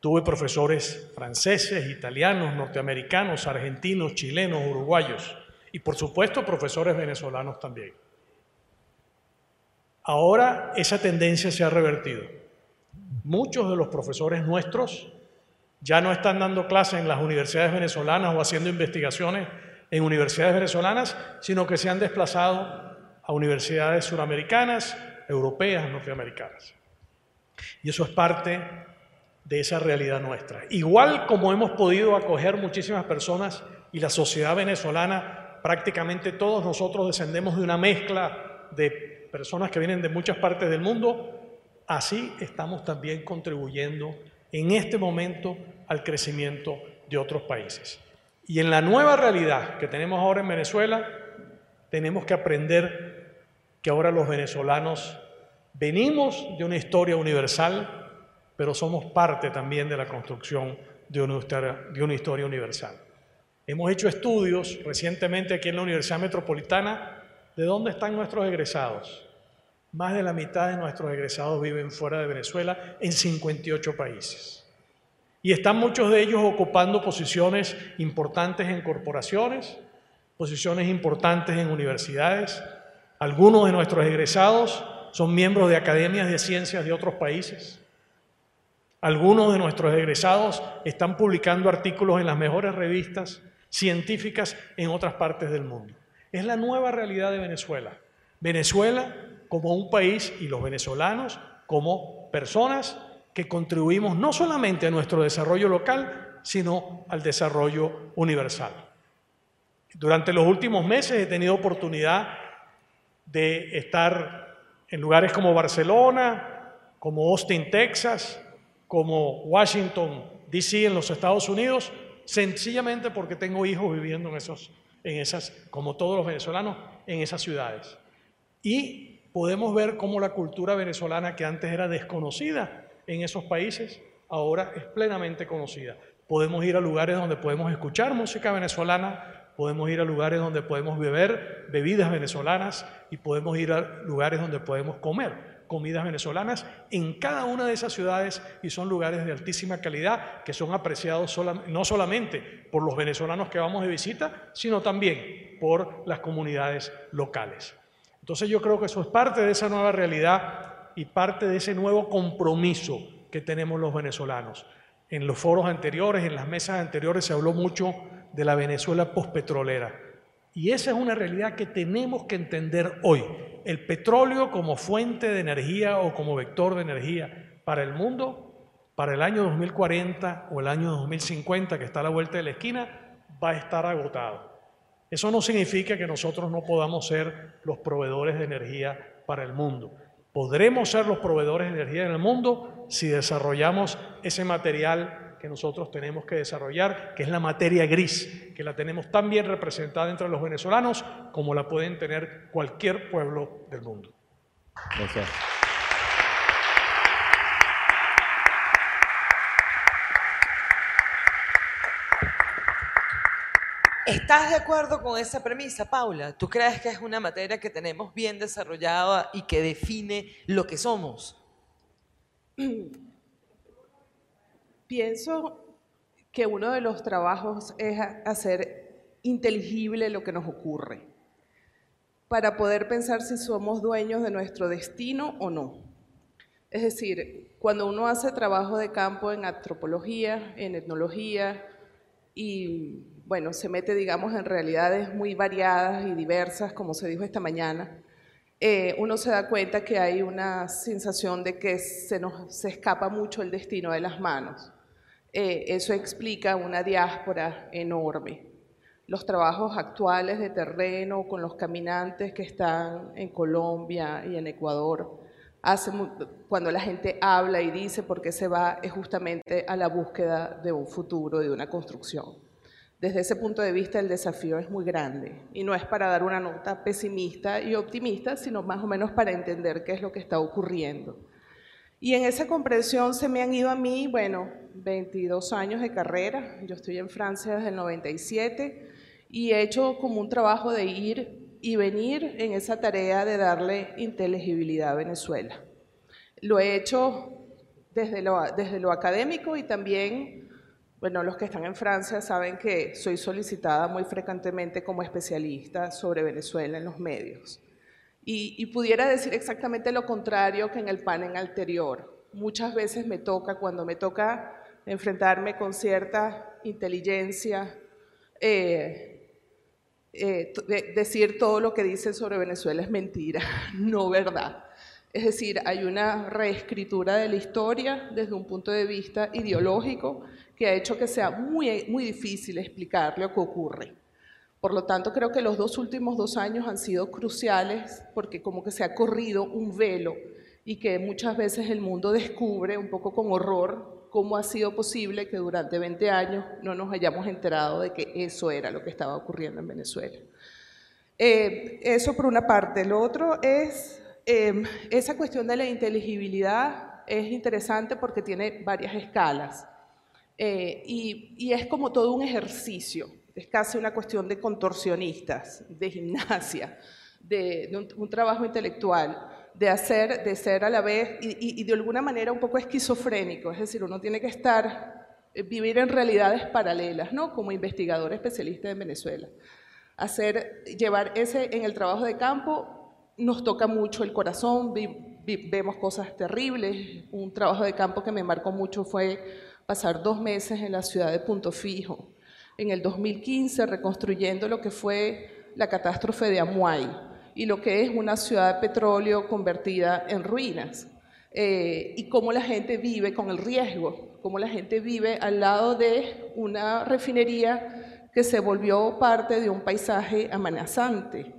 Tuve profesores franceses, italianos, norteamericanos, argentinos, chilenos, uruguayos y por supuesto profesores venezolanos también. Ahora esa tendencia se ha revertido. Muchos de los profesores nuestros ya no están dando clases en las universidades venezolanas o haciendo investigaciones en universidades venezolanas, sino que se han desplazado a universidades suramericanas, europeas, norteamericanas. Y eso es parte de esa realidad nuestra. Igual como hemos podido acoger muchísimas personas y la sociedad venezolana, prácticamente todos nosotros descendemos de una mezcla de personas que vienen de muchas partes del mundo, así estamos también contribuyendo en este momento al crecimiento de otros países. Y en la nueva realidad que tenemos ahora en Venezuela, tenemos que aprender que ahora los venezolanos venimos de una historia universal, pero somos parte también de la construcción de una historia, universal. Hemos hecho estudios recientemente aquí en la Universidad Metropolitana de dónde están nuestros egresados. más de la mitad de nuestros egresados viven fuera de Venezuela en 58 países. Y están muchos de ellos ocupando posiciones importantes en corporaciones, posiciones importantes en universidades. Algunos de nuestros egresados son miembros de academias de ciencias de otros países. Algunos de nuestros egresados están publicando artículos en las mejores revistas científicas en otras partes del mundo. Es la nueva realidad de Venezuela. Venezuela como un país y los venezolanos como personas que contribuimos no solamente a nuestro desarrollo local, sino al desarrollo universal. Durante los últimos meses he tenido oportunidad de estar en lugares como Barcelona, como Austin, Texas, como Washington, D.C. en los Estados Unidos, sencillamente porque tengo hijos viviendo en, esos, en esas, como todos los venezolanos, en esas ciudades. Y podemos ver cómo la cultura venezolana, que antes era desconocida en esos países, ahora es plenamente conocida. Podemos ir a lugares donde podemos escuchar música venezolana, podemos ir a lugares donde podemos beber bebidas venezolanas y podemos ir a lugares donde podemos comer comidas venezolanas en cada una de esas ciudades y son lugares de altísima calidad que son apreciados no solamente por los venezolanos que vamos de visita, sino también por las comunidades locales. Entonces yo creo que eso es parte de esa nueva realidad y parte de ese nuevo compromiso que tenemos los venezolanos. En los foros anteriores, en las mesas anteriores se habló mucho de la Venezuela postpetrolera. Y esa es una realidad que tenemos que entender hoy. El petróleo como fuente de energía o como vector de energía para el mundo, para el año 2040 o el año 2050, que está a la vuelta de la esquina, va a estar agotado. Eso no significa que nosotros no podamos ser los proveedores de energía para el mundo. Podremos ser los proveedores de energía en el mundo si desarrollamos ese material que nosotros tenemos que desarrollar, que es la materia gris, que la tenemos tan bien representada entre los venezolanos como la pueden tener cualquier pueblo del mundo. Gracias. ¿Estás de acuerdo con esa premisa, Paula? ¿Tú crees que es una materia que tenemos bien desarrollada y que define lo que somos? Pienso que uno de los trabajos es hacer inteligible lo que nos ocurre, para poder pensar si somos dueños de nuestro destino o no. Es decir, cuando uno hace trabajo de campo en antropología, en etnología, y bueno, se mete, digamos, en realidades muy variadas y diversas, como se dijo esta mañana, eh, uno se da cuenta que hay una sensación de que se nos se escapa mucho el destino de las manos. Eh, eso explica una diáspora enorme. Los trabajos actuales de terreno con los caminantes que están en Colombia y en Ecuador, hace, cuando la gente habla y dice por qué se va, es justamente a la búsqueda de un futuro, de una construcción. Desde ese punto de vista el desafío es muy grande y no es para dar una nota pesimista y optimista, sino más o menos para entender qué es lo que está ocurriendo. Y en esa comprensión se me han ido a mí, bueno, 22 años de carrera. Yo estoy en Francia desde el 97 y he hecho como un trabajo de ir y venir en esa tarea de darle inteligibilidad a Venezuela. Lo he hecho desde lo, desde lo académico y también, bueno, los que están en Francia saben que soy solicitada muy frecuentemente como especialista sobre Venezuela en los medios. Y, pudiera decir exactamente lo contrario que en el panel anterior. Muchas veces me toca, cuando me toca enfrentarme con cierta inteligencia, eh, eh, decir todo lo que dicen sobre Venezuela es mentira, no verdad. Es decir, hay una reescritura de la historia desde un punto de vista ideológico que ha hecho que sea muy, muy difícil explicar lo que ocurre. Por lo tanto, creo que los dos últimos dos años han sido cruciales porque como que se ha corrido un velo y que muchas veces el mundo descubre un poco con horror cómo ha sido posible que durante 20 años no nos hayamos enterado de que eso era lo que estaba ocurriendo en Venezuela. Eh, eso por una parte. Lo otro es em, esa cuestión de la inteligibilidad es interesante porque tiene varias escalas eh, y, y es como todo un ejercicio es casi una cuestión de contorsionistas, de gimnasia, de, un, trabajo intelectual. De hacer, de ser a la vez y, de alguna manera un poco esquizofrénico, es decir, uno tiene que estar, eh, vivir en realidades paralelas, ¿no? Como investigador especialista en Venezuela. Hacer, llevar ese en el trabajo de campo nos toca mucho el corazón, vemos cosas terribles. Un trabajo de campo que me marcó mucho fue pasar dos meses en la ciudad de Punto Fijo, en el 2015, reconstruyendo lo que fue la catástrofe de Amuay y lo que es una ciudad de petróleo convertida en ruinas. Eh, y cómo la gente vive con el riesgo, cómo la gente vive al lado de una refinería que se volvió parte de un paisaje amenazante.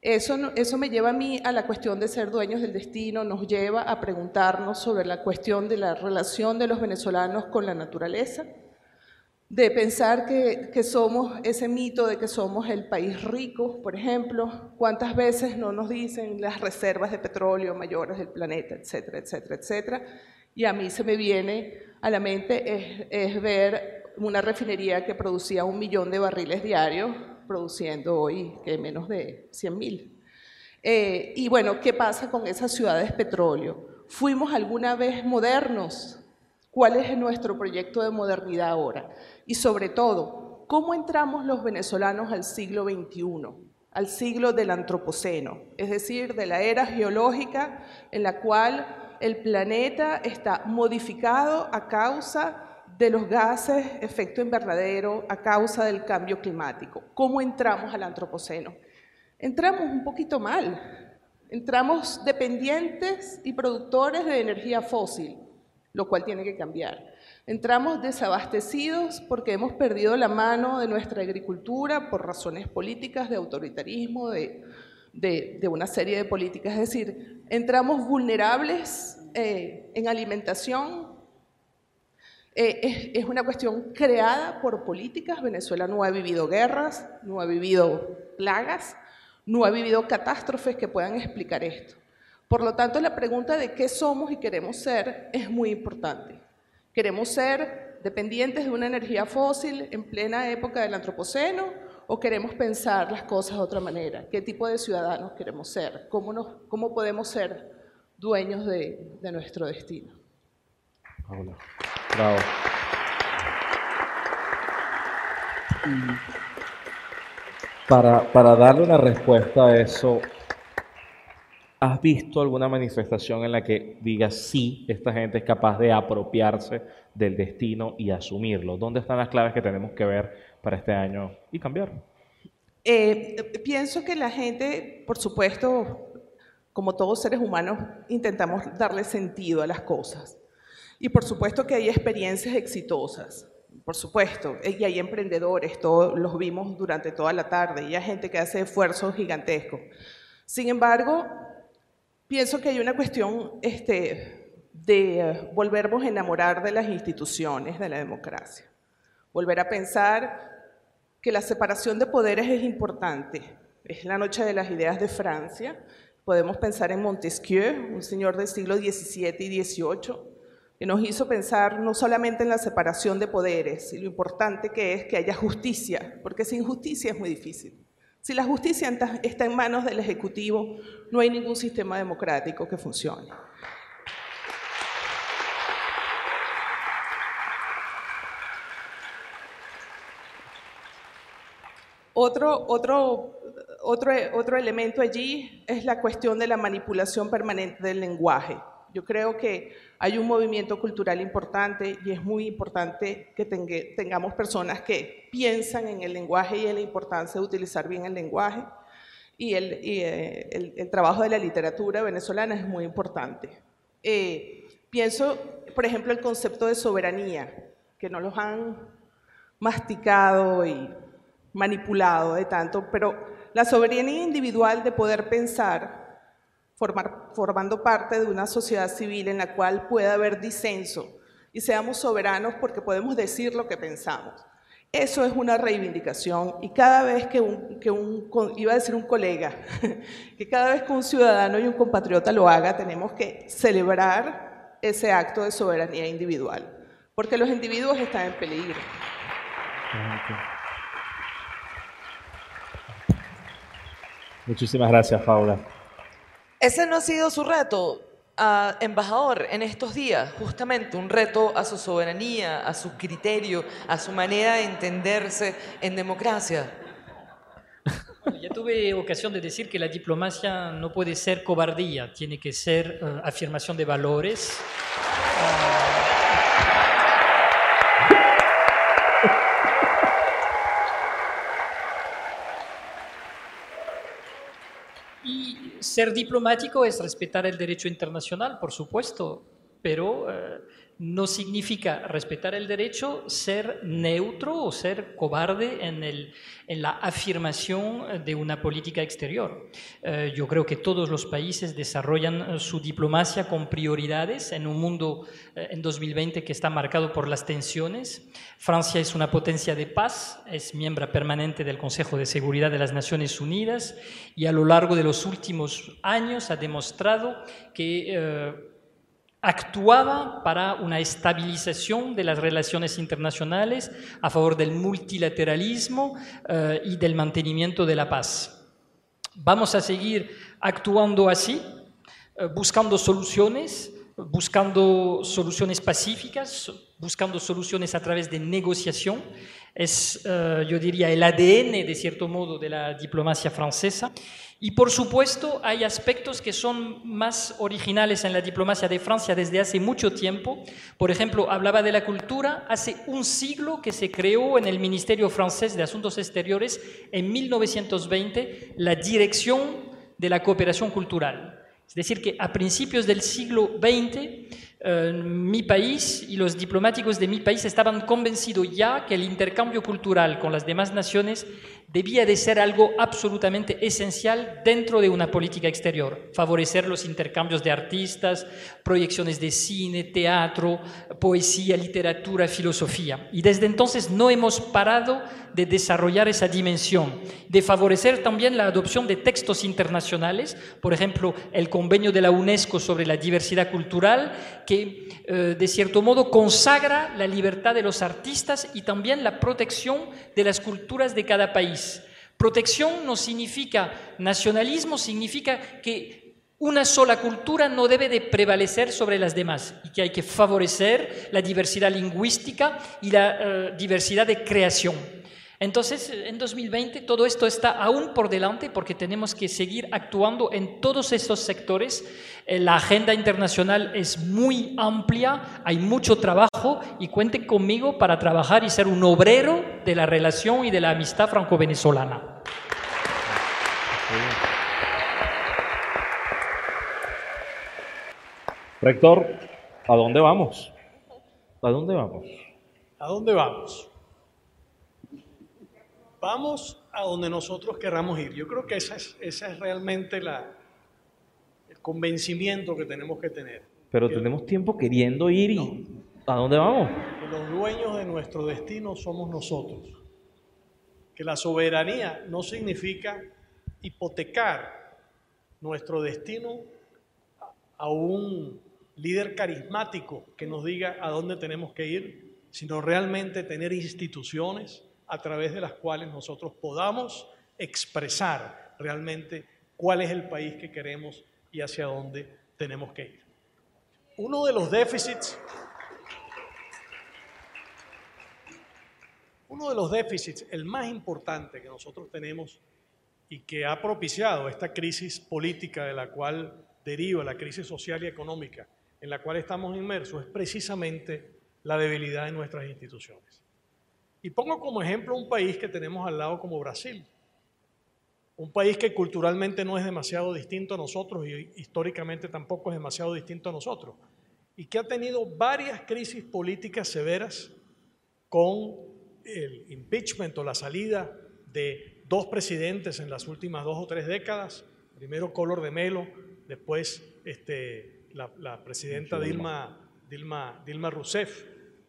Eso, eso me lleva a mí a la cuestión de ser dueños del destino, nos lleva a preguntarnos sobre la cuestión de la relación de los venezolanos con la naturaleza, de pensar que, somos ese mito de que somos el país rico, por ejemplo, cuántas veces no nos dicen las reservas de petróleo mayores del planeta, etcétera, etcétera, etcétera. Y a mí se me viene a la mente es, ver una refinería que producía un millón de barriles diarios, produciendo hoy que menos de 100 mil. Eh, y bueno, ¿qué pasa con esas ciudades petróleo? ¿Fuimos alguna vez modernos? ¿Cuál es nuestro proyecto de modernidad ahora? Y sobre todo, ¿cómo entramos los venezolanos al siglo XXI? al siglo del Antropoceno, es decir, de la era geológica en la cual el planeta está modificado a causa de los gases efecto invernadero, a causa del cambio climático. ¿Cómo entramos al Antropoceno? Entramos un poquito mal, entramos dependientes y productores de energía fósil, lo cual tiene que cambiar. Entramos desabastecidos porque hemos perdido la mano de nuestra agricultura por razones políticas, de autoritarismo, de, una serie de políticas. Es decir, entramos vulnerables eh, en alimentación. Eh, es, una cuestión creada por políticas. Venezuela no ha vivido guerras, no ha vivido plagas, no ha vivido catástrofes que puedan explicar esto. Por lo tanto, la pregunta de qué somos y queremos ser es muy importante. ¿Queremos ser dependientes de una energía fósil en plena época del Antropoceno o queremos pensar las cosas de otra manera? ¿Qué tipo de ciudadanos queremos ser? ¿Cómo, nos, cómo podemos ser dueños de, de nuestro destino? Bravo. Para, para darle una respuesta a eso, ¿Has visto alguna manifestación en la que diga sí, esta gente es capaz de apropiarse del destino y asumirlo? ¿Dónde están las claves que tenemos que ver para este año y cambiar? Eh, pienso que la gente, por supuesto, como todos seres humanos, intentamos darle sentido a las cosas. Y por supuesto que hay experiencias exitosas, por supuesto, y hay emprendedores, todos los vimos durante toda la tarde, y hay gente que hace esfuerzos gigantescos. Sin embargo, Pienso que hay una cuestión este, de volvernos a enamorar de las instituciones de la democracia. Volver a pensar que la separación de poderes es importante. Es la noche de las ideas de Francia. Podemos pensar en Montesquieu, un señor del siglo XVII y XVIII, que nos hizo pensar no solamente en la separación de poderes y lo importante que es que haya justicia, porque sin justicia es muy difícil. Si la justicia está en manos del Ejecutivo, no hay ningún sistema democrático que funcione. Otro, otro, otro, otro elemento allí es la cuestión de la manipulación permanente del lenguaje. Yo creo que hay un movimiento cultural importante y es muy importante que tengamos personas que piensan en el lenguaje y en la importancia de utilizar bien el lenguaje. Y el, eh, trabajo de la literatura venezolana es muy importante. Eh, pienso, por ejemplo, el concepto de soberanía, que no los han masticado y manipulado de tanto, pero la soberanía individual de poder pensar formando parte de una sociedad civil en la cual pueda haber disenso y seamos soberanos porque podemos decir lo que pensamos. Eso es una reivindicación y cada vez que un, iba a decir un colega, que cada vez que un ciudadano y un compatriota lo haga, tenemos que celebrar ese acto de soberanía individual, porque los individuos están en peligro. Muchísimas gracias, Paula. Ese no ha sido su reto, ah, embajador, en estos días, justamente un reto a su soberanía, a su criterio, a su manera de entenderse en democracia. Ya tuve ocasión de decir que la diplomacia no puede ser cobardía, tiene que ser eh, afirmación de valores. Y ser diplomático es respetar el derecho internacional, por supuesto, pero eh, no significa respetar el derecho ser neutro o ser cobarde en, el, en la afirmación de una política exterior. Eh, yo creo que todos los países desarrollan eh, su diplomacia con prioridades en un mundo eh, en 2020 que está marcado por las tensiones. Francia es una potencia de paz, es miembro permanente del Consejo de Seguridad de las Naciones Unidas y a lo largo de los últimos años ha demostrado que actuaba para una estabilización de las relaciones internacionales a favor del multilateralismo eh, y del mantenimiento de la paz. Vamos a seguir actuando así, eh, buscando soluciones, buscando soluciones pacíficas, buscando soluciones a través de negociación. Es, eh, yo diría, el ADN, de cierto modo, de la diplomacia francesa. Y por supuesto hay aspectos que son más originales en la diplomacia de Francia desde hace mucho tiempo. Por ejemplo, hablaba de la cultura. Hace un siglo que se creó en el Ministerio francés de Asuntos Exteriores, en 1920, la Dirección de la Cooperación Cultural. Es decir, que a principios del siglo XX mi país y los diplomáticos de mi país estaban convencidos ya que el intercambio cultural con las demás naciones debía de ser algo absolutamente esencial dentro de una política exterior. Favorecer los intercambios de artistas, proyecciones de cine, teatro, poesía, literatura, filosofía. Y desde entonces no hemos parado de desarrollar esa dimensión, de favorecer también la adopción de textos internacionales, por ejemplo, el convenio de la UNESCO sobre la diversidad cultural, que eh, de cierto modo consagra la libertad de los artistas y también la protección de las culturas de cada país. Protección no significa nacionalismo, significa que una sola cultura no debe de prevalecer sobre las demás y que hay que favorecer la diversidad lingüística y la eh, diversidad de creación. Entonces, en 2020 todo esto está aún por delante porque tenemos que seguir actuando en todos esos sectores. Eh, la agenda internacional es muy amplia, hay mucho trabajo y cuenten conmigo para trabajar y ser un obrero de la relación y de la amistad franco-venezolana. Rector, ¿a dónde vamos? ¿A dónde vamos? ¿A dónde vamos? Vamos a donde nosotros querramos ir. Yo creo que ese es, esa es realmente la, el convencimiento que tenemos que tener. Pero tenemos tiempo queriendo ir y ¿a dónde vamos? Que los dueños de nuestro destino somos nosotros. Que la soberanía no significa hipotecar nuestro destino a un líder carismático que nos diga a dónde tenemos que ir, sino realmente tener instituciones, a través de las cuales nosotros podamos expresar realmente cuál es el país que queremos y hacia dónde tenemos que ir. Uno de los déficits, uno de los déficits, el más importante que nosotros tenemos y que ha propiciado esta crisis política de la cual deriva la crisis social y económica en la cual estamos inmersos, es precisamente la debilidad de nuestras instituciones. Y pongo como ejemplo un país que tenemos al lado como Brasil. Un país que culturalmente no es demasiado distinto a nosotros y históricamente tampoco es demasiado distinto a nosotros. Y que ha tenido varias crisis políticas severas con el impeachment o la salida de dos presidentes en las últimas dos o tres décadas. Primero Collor de Melo, después este, la, la presidenta Dilma, Dilma, Dilma Rousseff.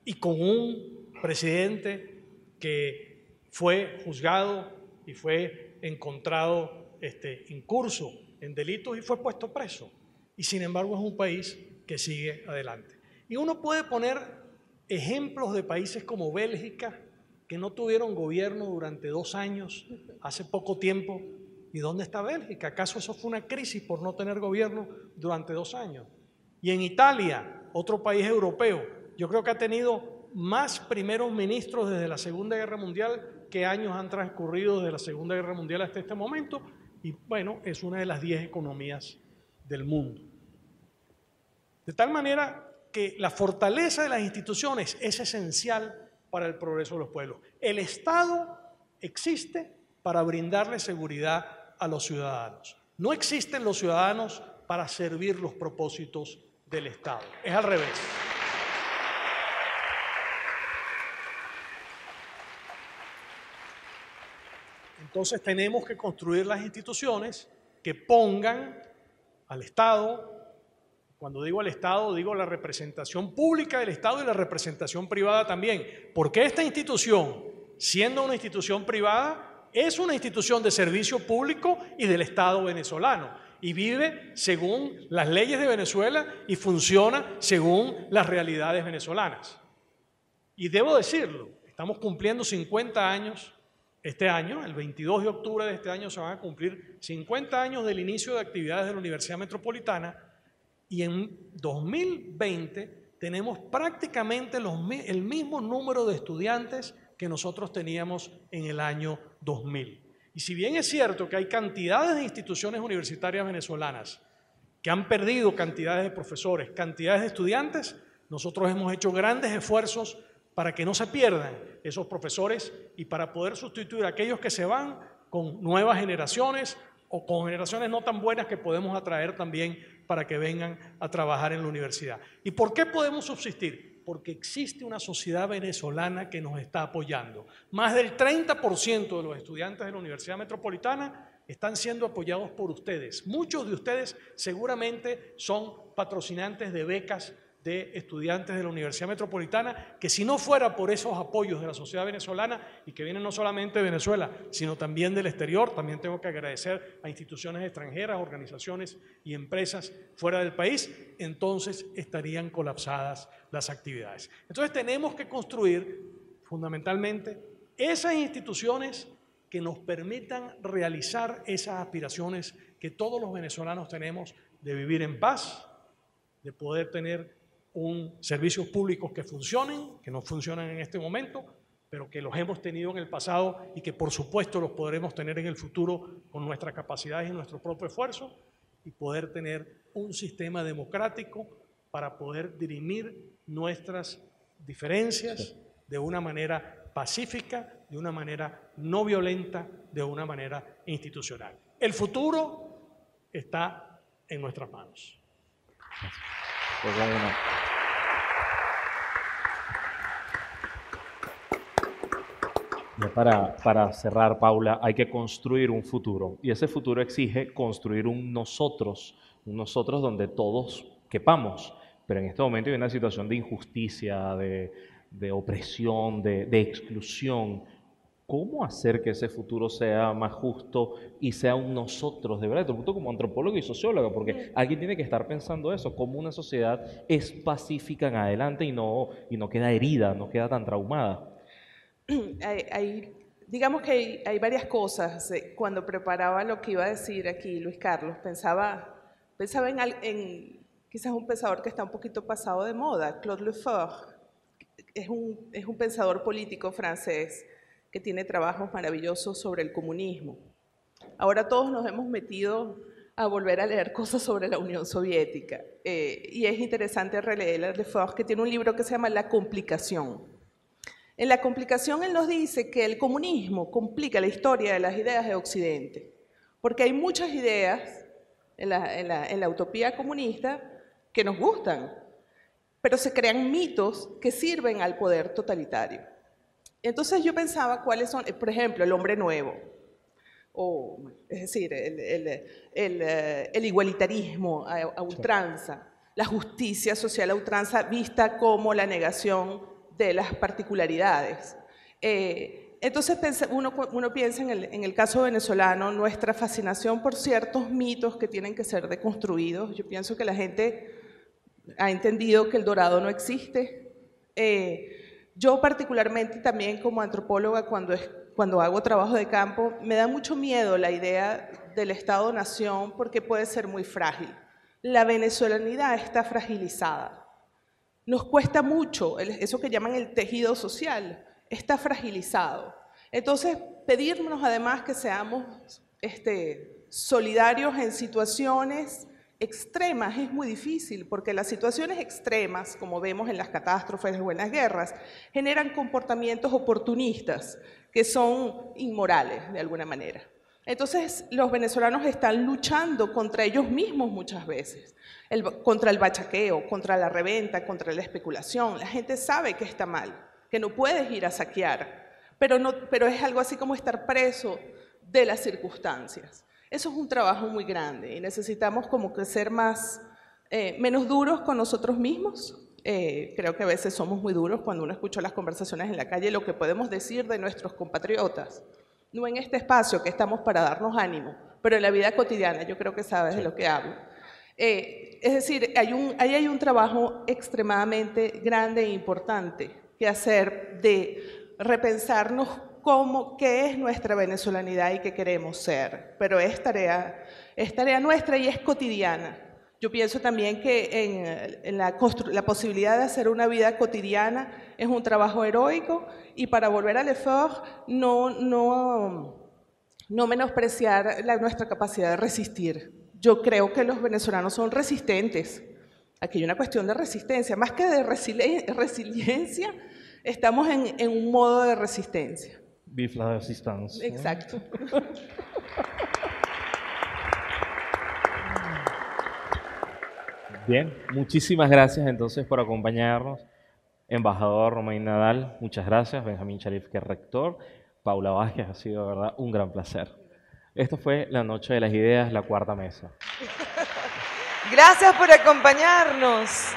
Y con un presidente que fue juzgado y fue encontrado este, incurso en delitos y fue puesto preso. Y sin embargo es un país que sigue adelante. Y uno puede poner ejemplos de países como Bélgica, que no tuvieron gobierno durante dos años, hace poco tiempo, ¿Y dónde está Bélgica? ¿Acaso eso fue una crisis por no tener gobierno durante dos años? Y en Italia, otro país europeo, yo creo que ha tenido más primeros ministros desde la Segunda Guerra Mundial que años han transcurrido desde la Segunda Guerra Mundial hasta este momento. Y bueno, es una de las diez economías del mundo. De tal manera que la fortaleza de las instituciones es esencial para el progreso de los pueblos. El Estado existe para brindarle seguridad a los ciudadanos. No existen los ciudadanos para servir los propósitos del Estado. Es al revés. Entonces tenemos que construir las instituciones que pongan al Estado, cuando digo al Estado, digo la representación pública del Estado y la representación privada también, porque esta institución, siendo una institución privada, es una institución de servicio público y del Estado venezolano y vive según las leyes de Venezuela y funciona según las realidades venezolanas. Y debo decirlo, estamos cumpliendo 50 años este año, el 22 de octubre de este año, se van a cumplir 50 años del inicio de actividades de la Universidad Metropolitana y en 2020 tenemos prácticamente el mismo número de estudiantes que nosotros teníamos en el año 2000. Y si bien es cierto que hay cantidades de instituciones universitarias venezolanas que han perdido cantidades de profesores, cantidades de estudiantes, nosotros hemos hecho grandes esfuerzos para que no se pierdan esos profesores y para poder sustituir a aquellos que se van con nuevas generaciones o con generaciones no tan buenas que podemos atraer también para que vengan a trabajar en la universidad. ¿Y por qué podemos subsistir? porque existe una sociedad venezolana que nos está apoyando. Más del 30% de los estudiantes de la Universidad Metropolitana están siendo apoyados por ustedes. Muchos de ustedes seguramente son patrocinantes de becas de estudiantes de la Universidad Metropolitana, que si no fuera por esos apoyos de la sociedad venezolana y que vienen no solamente de Venezuela, sino también del exterior, también tengo que agradecer a instituciones extranjeras, organizaciones y empresas fuera del país, entonces estarían colapsadas las actividades. Entonces tenemos que construir fundamentalmente esas instituciones que nos permitan realizar esas aspiraciones que todos los venezolanos tenemos de vivir en paz, de poder tener un servicios públicos que funcionen, que no funcionan en este momento, pero que los hemos tenido en el pasado y que por supuesto los podremos tener en el futuro con nuestras capacidades y nuestro propio esfuerzo, y poder tener un sistema democrático para poder dirimir nuestras diferencias de una manera pacífica, de una manera no violenta, de una manera institucional. El futuro está en nuestras manos. Pues para, para cerrar, Paula, hay que construir un futuro y ese futuro exige construir un nosotros, un nosotros donde todos quepamos. Pero en este momento hay una situación de injusticia, de, de opresión, de, de, exclusión. ¿Cómo hacer que ese futuro sea más justo y sea un nosotros, de verdad? Te pregunto como antropólogo y sociólogo, porque alguien tiene que estar pensando eso, cómo una sociedad es pacífica en adelante y no, y no queda herida, no queda tan traumada. hay, digamos que hay, varias cosas. Eh, cuando preparaba lo que iba a decir aquí Luis Carlos, pensaba, pensaba en, en quizás un pensador que está un poquito pasado de moda, Claude Lefort. Es un, es un pensador político francés que tiene trabajos maravillosos sobre el comunismo. Ahora todos nos hemos metido a volver a leer cosas sobre la Unión Soviética. Eh, y es interesante releer a Lefort, que tiene un libro que se llama La complicación. En la complicación él nos dice que el comunismo complica la historia de las ideas de Occidente, porque hay muchas ideas en la, utopía comunista que nos gustan, pero se crean mitos que sirven al poder totalitario. Entonces yo pensaba cuáles son, por ejemplo, el hombre nuevo, o, es decir, el, igualitarismo a ultranza, la justicia social a ultranza vista como la negación de las particularidades. Eh, entonces uno, piensa en el, en el, caso venezolano, nuestra fascinación por ciertos mitos que tienen que ser deconstruidos. Yo pienso que la gente ha entendido que el dorado no existe. Eh, yo particularmente también como antropóloga, cuando, cuando hago trabajo de campo, me da mucho miedo la idea del Estado-nación porque puede ser muy frágil. La venezolanidad está fragilizada. Nos cuesta mucho, eso que llaman el tejido social, está fragilizado. Entonces, pedirnos además que seamos este, solidarios en situaciones extremas es muy difícil, porque las situaciones extremas, como vemos en las catástrofes o en las guerras, generan comportamientos oportunistas que son inmorales de alguna manera. Entonces, los venezolanos están luchando contra ellos mismos muchas veces, contra el bachaqueo, contra la reventa, contra la especulación. La gente sabe que está mal, que no puedes ir a saquear, pero, es algo así como estar preso de las circunstancias. Eso es un trabajo muy grande y necesitamos como que ser más, eh, menos duros con nosotros mismos. Eh, creo que a veces somos muy duros cuando uno escucha las conversaciones en la calle, lo que podemos decir de nuestros compatriotas. No en este espacio que estamos para darnos ánimo, pero en la vida cotidiana, yo creo que sabes de lo que hablo. Eh, es decir, hay un, ahí hay un trabajo extremadamente grande e importante que hacer de repensarnos cómo, qué es nuestra venezolanidad y qué queremos ser. Pero es tarea, es tarea nuestra y es cotidiana. Yo pienso también que en, la, la, posibilidad de hacer una vida cotidiana es un trabajo heroico y para volver al effort no, no, no menospreciar la, nuestra capacidad de resistir. Yo creo que los venezolanos son resistentes. Aquí hay una cuestión de resistencia, más que de resiliencia, estamos en, en un modo de resistencia. Vive la resistencia. Exacto. Bien, muchísimas gracias entonces por acompañarnos. Embajador Romain Nadal, muchas gracias. Benjamín Sharif, que es rector. Paula Vázquez, ha sido de verdad un gran placer. Esto fue La Noche de las Ideas, la cuarta mesa. Gracias por acompañarnos.